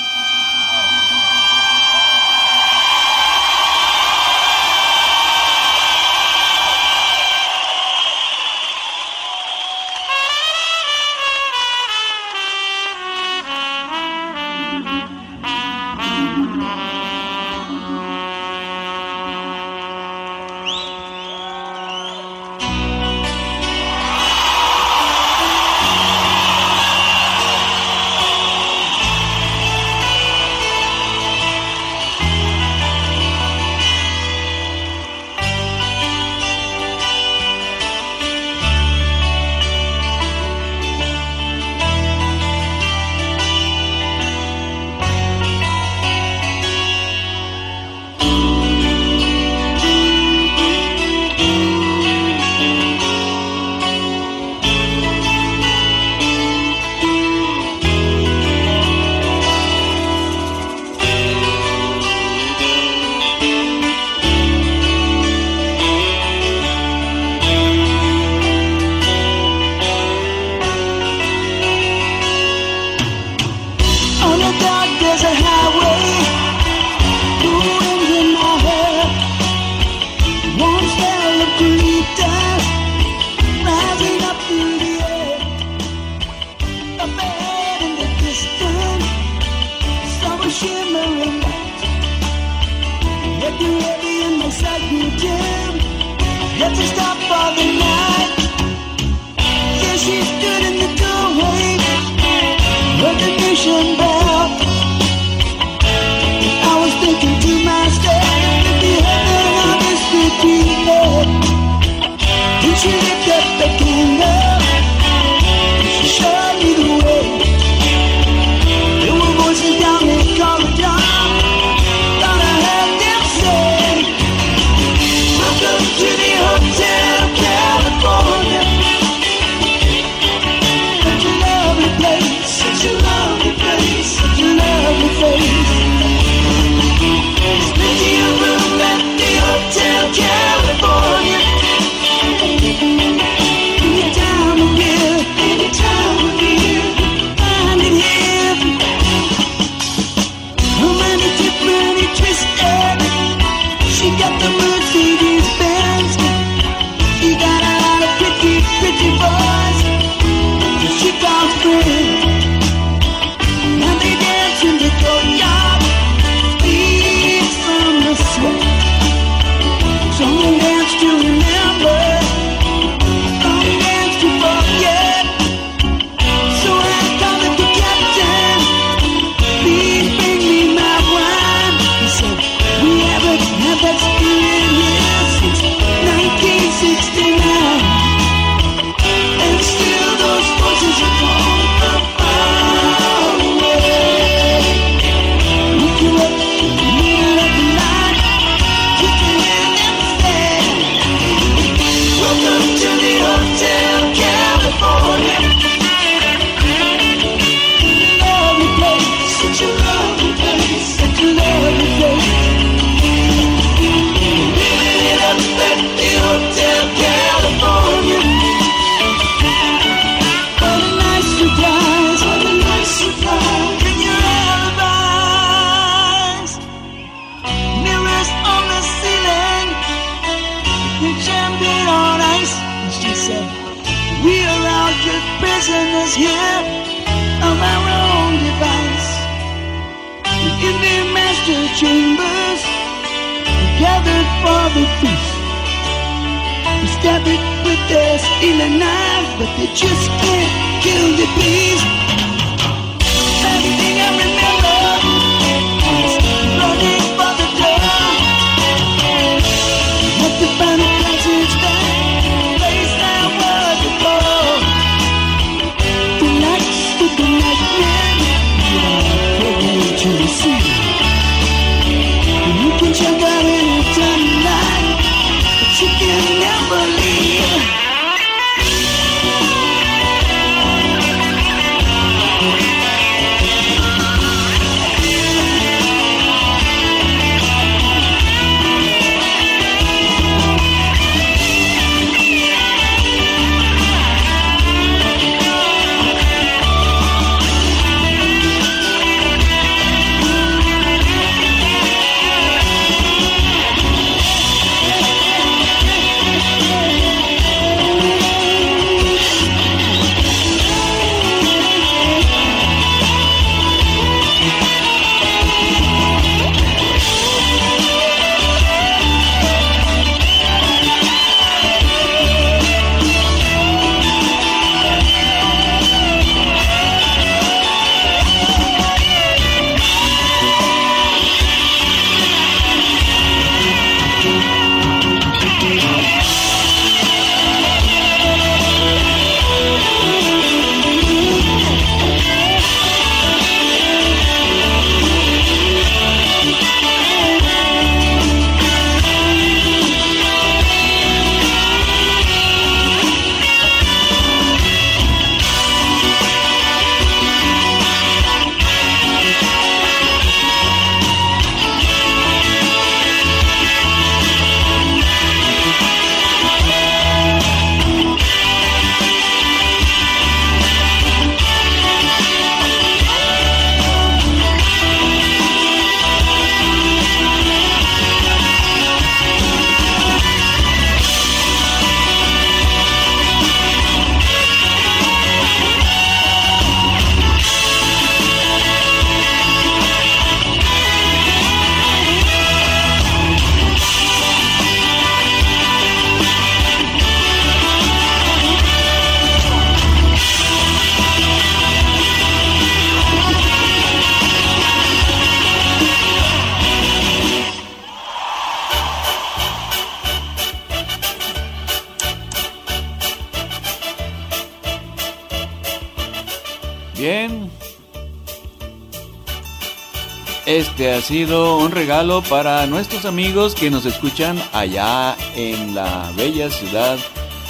Este ha sido un regalo para nuestros amigos que nos escuchan allá en la bella ciudad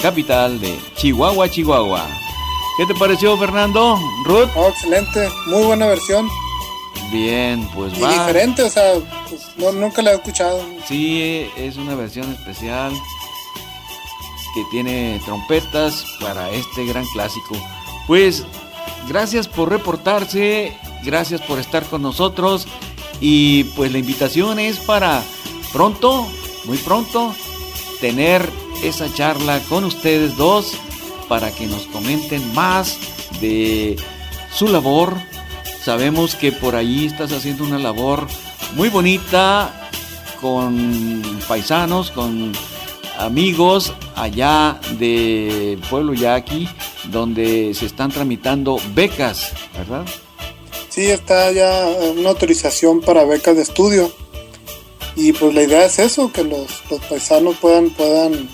capital de Chihuahua, Chihuahua. ¿Qué te pareció, Fernando? Ruth. Oh, excelente, muy buena versión. Bien, pues Y va. diferente, o sea, pues, no- nunca la he escuchado. Sí, es una versión especial que tiene trompetas para este gran clásico. Pues gracias por reportarse, gracias por estar con nosotros y pues la invitación es para pronto, muy pronto, tener esa charla con ustedes dos para que nos comenten más de su labor. Sabemos que por ahí estás haciendo una labor muy bonita con paisanos, con amigos allá de Pueblo Yaqui, donde se están tramitando becas, ¿verdad? Sí, está ya una autorización para becas de estudio. Y pues la idea es eso, que los, los paisanos puedan, puedan,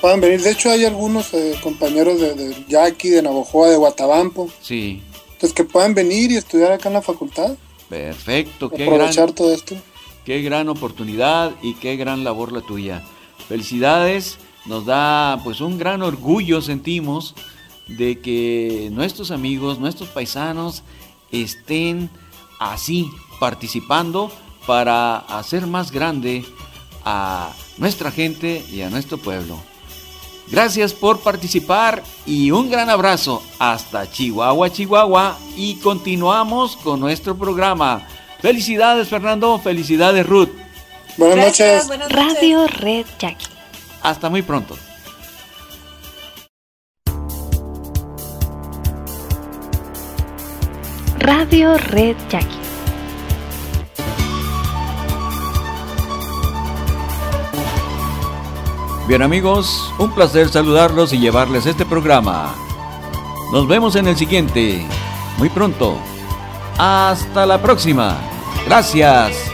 puedan venir. De hecho hay algunos eh, compañeros de, de Yaqui, de Navojoa, de Guatabampo, Sí, entonces que puedan venir y estudiar acá en la facultad, perfecto, qué aprovechar gran, todo esto. qué gran oportunidad y qué gran labor la tuya. Felicidades, nos da pues un gran orgullo sentimos de que nuestros amigos, nuestros paisanos estén así, participando para hacer más grande a nuestra gente y a nuestro pueblo. Gracias por participar y un gran abrazo hasta Chihuahua, Chihuahua y continuamos con nuestro programa. Felicidades Fernando, felicidades Ruth. Buenas Gracias, noches. buenas noches. Radio Red Jackie. Hasta muy pronto. Radio Red Jackie. Bien amigos, un placer saludarlos y llevarles este programa. Nos vemos en el siguiente, muy pronto. Hasta la próxima. Gracias.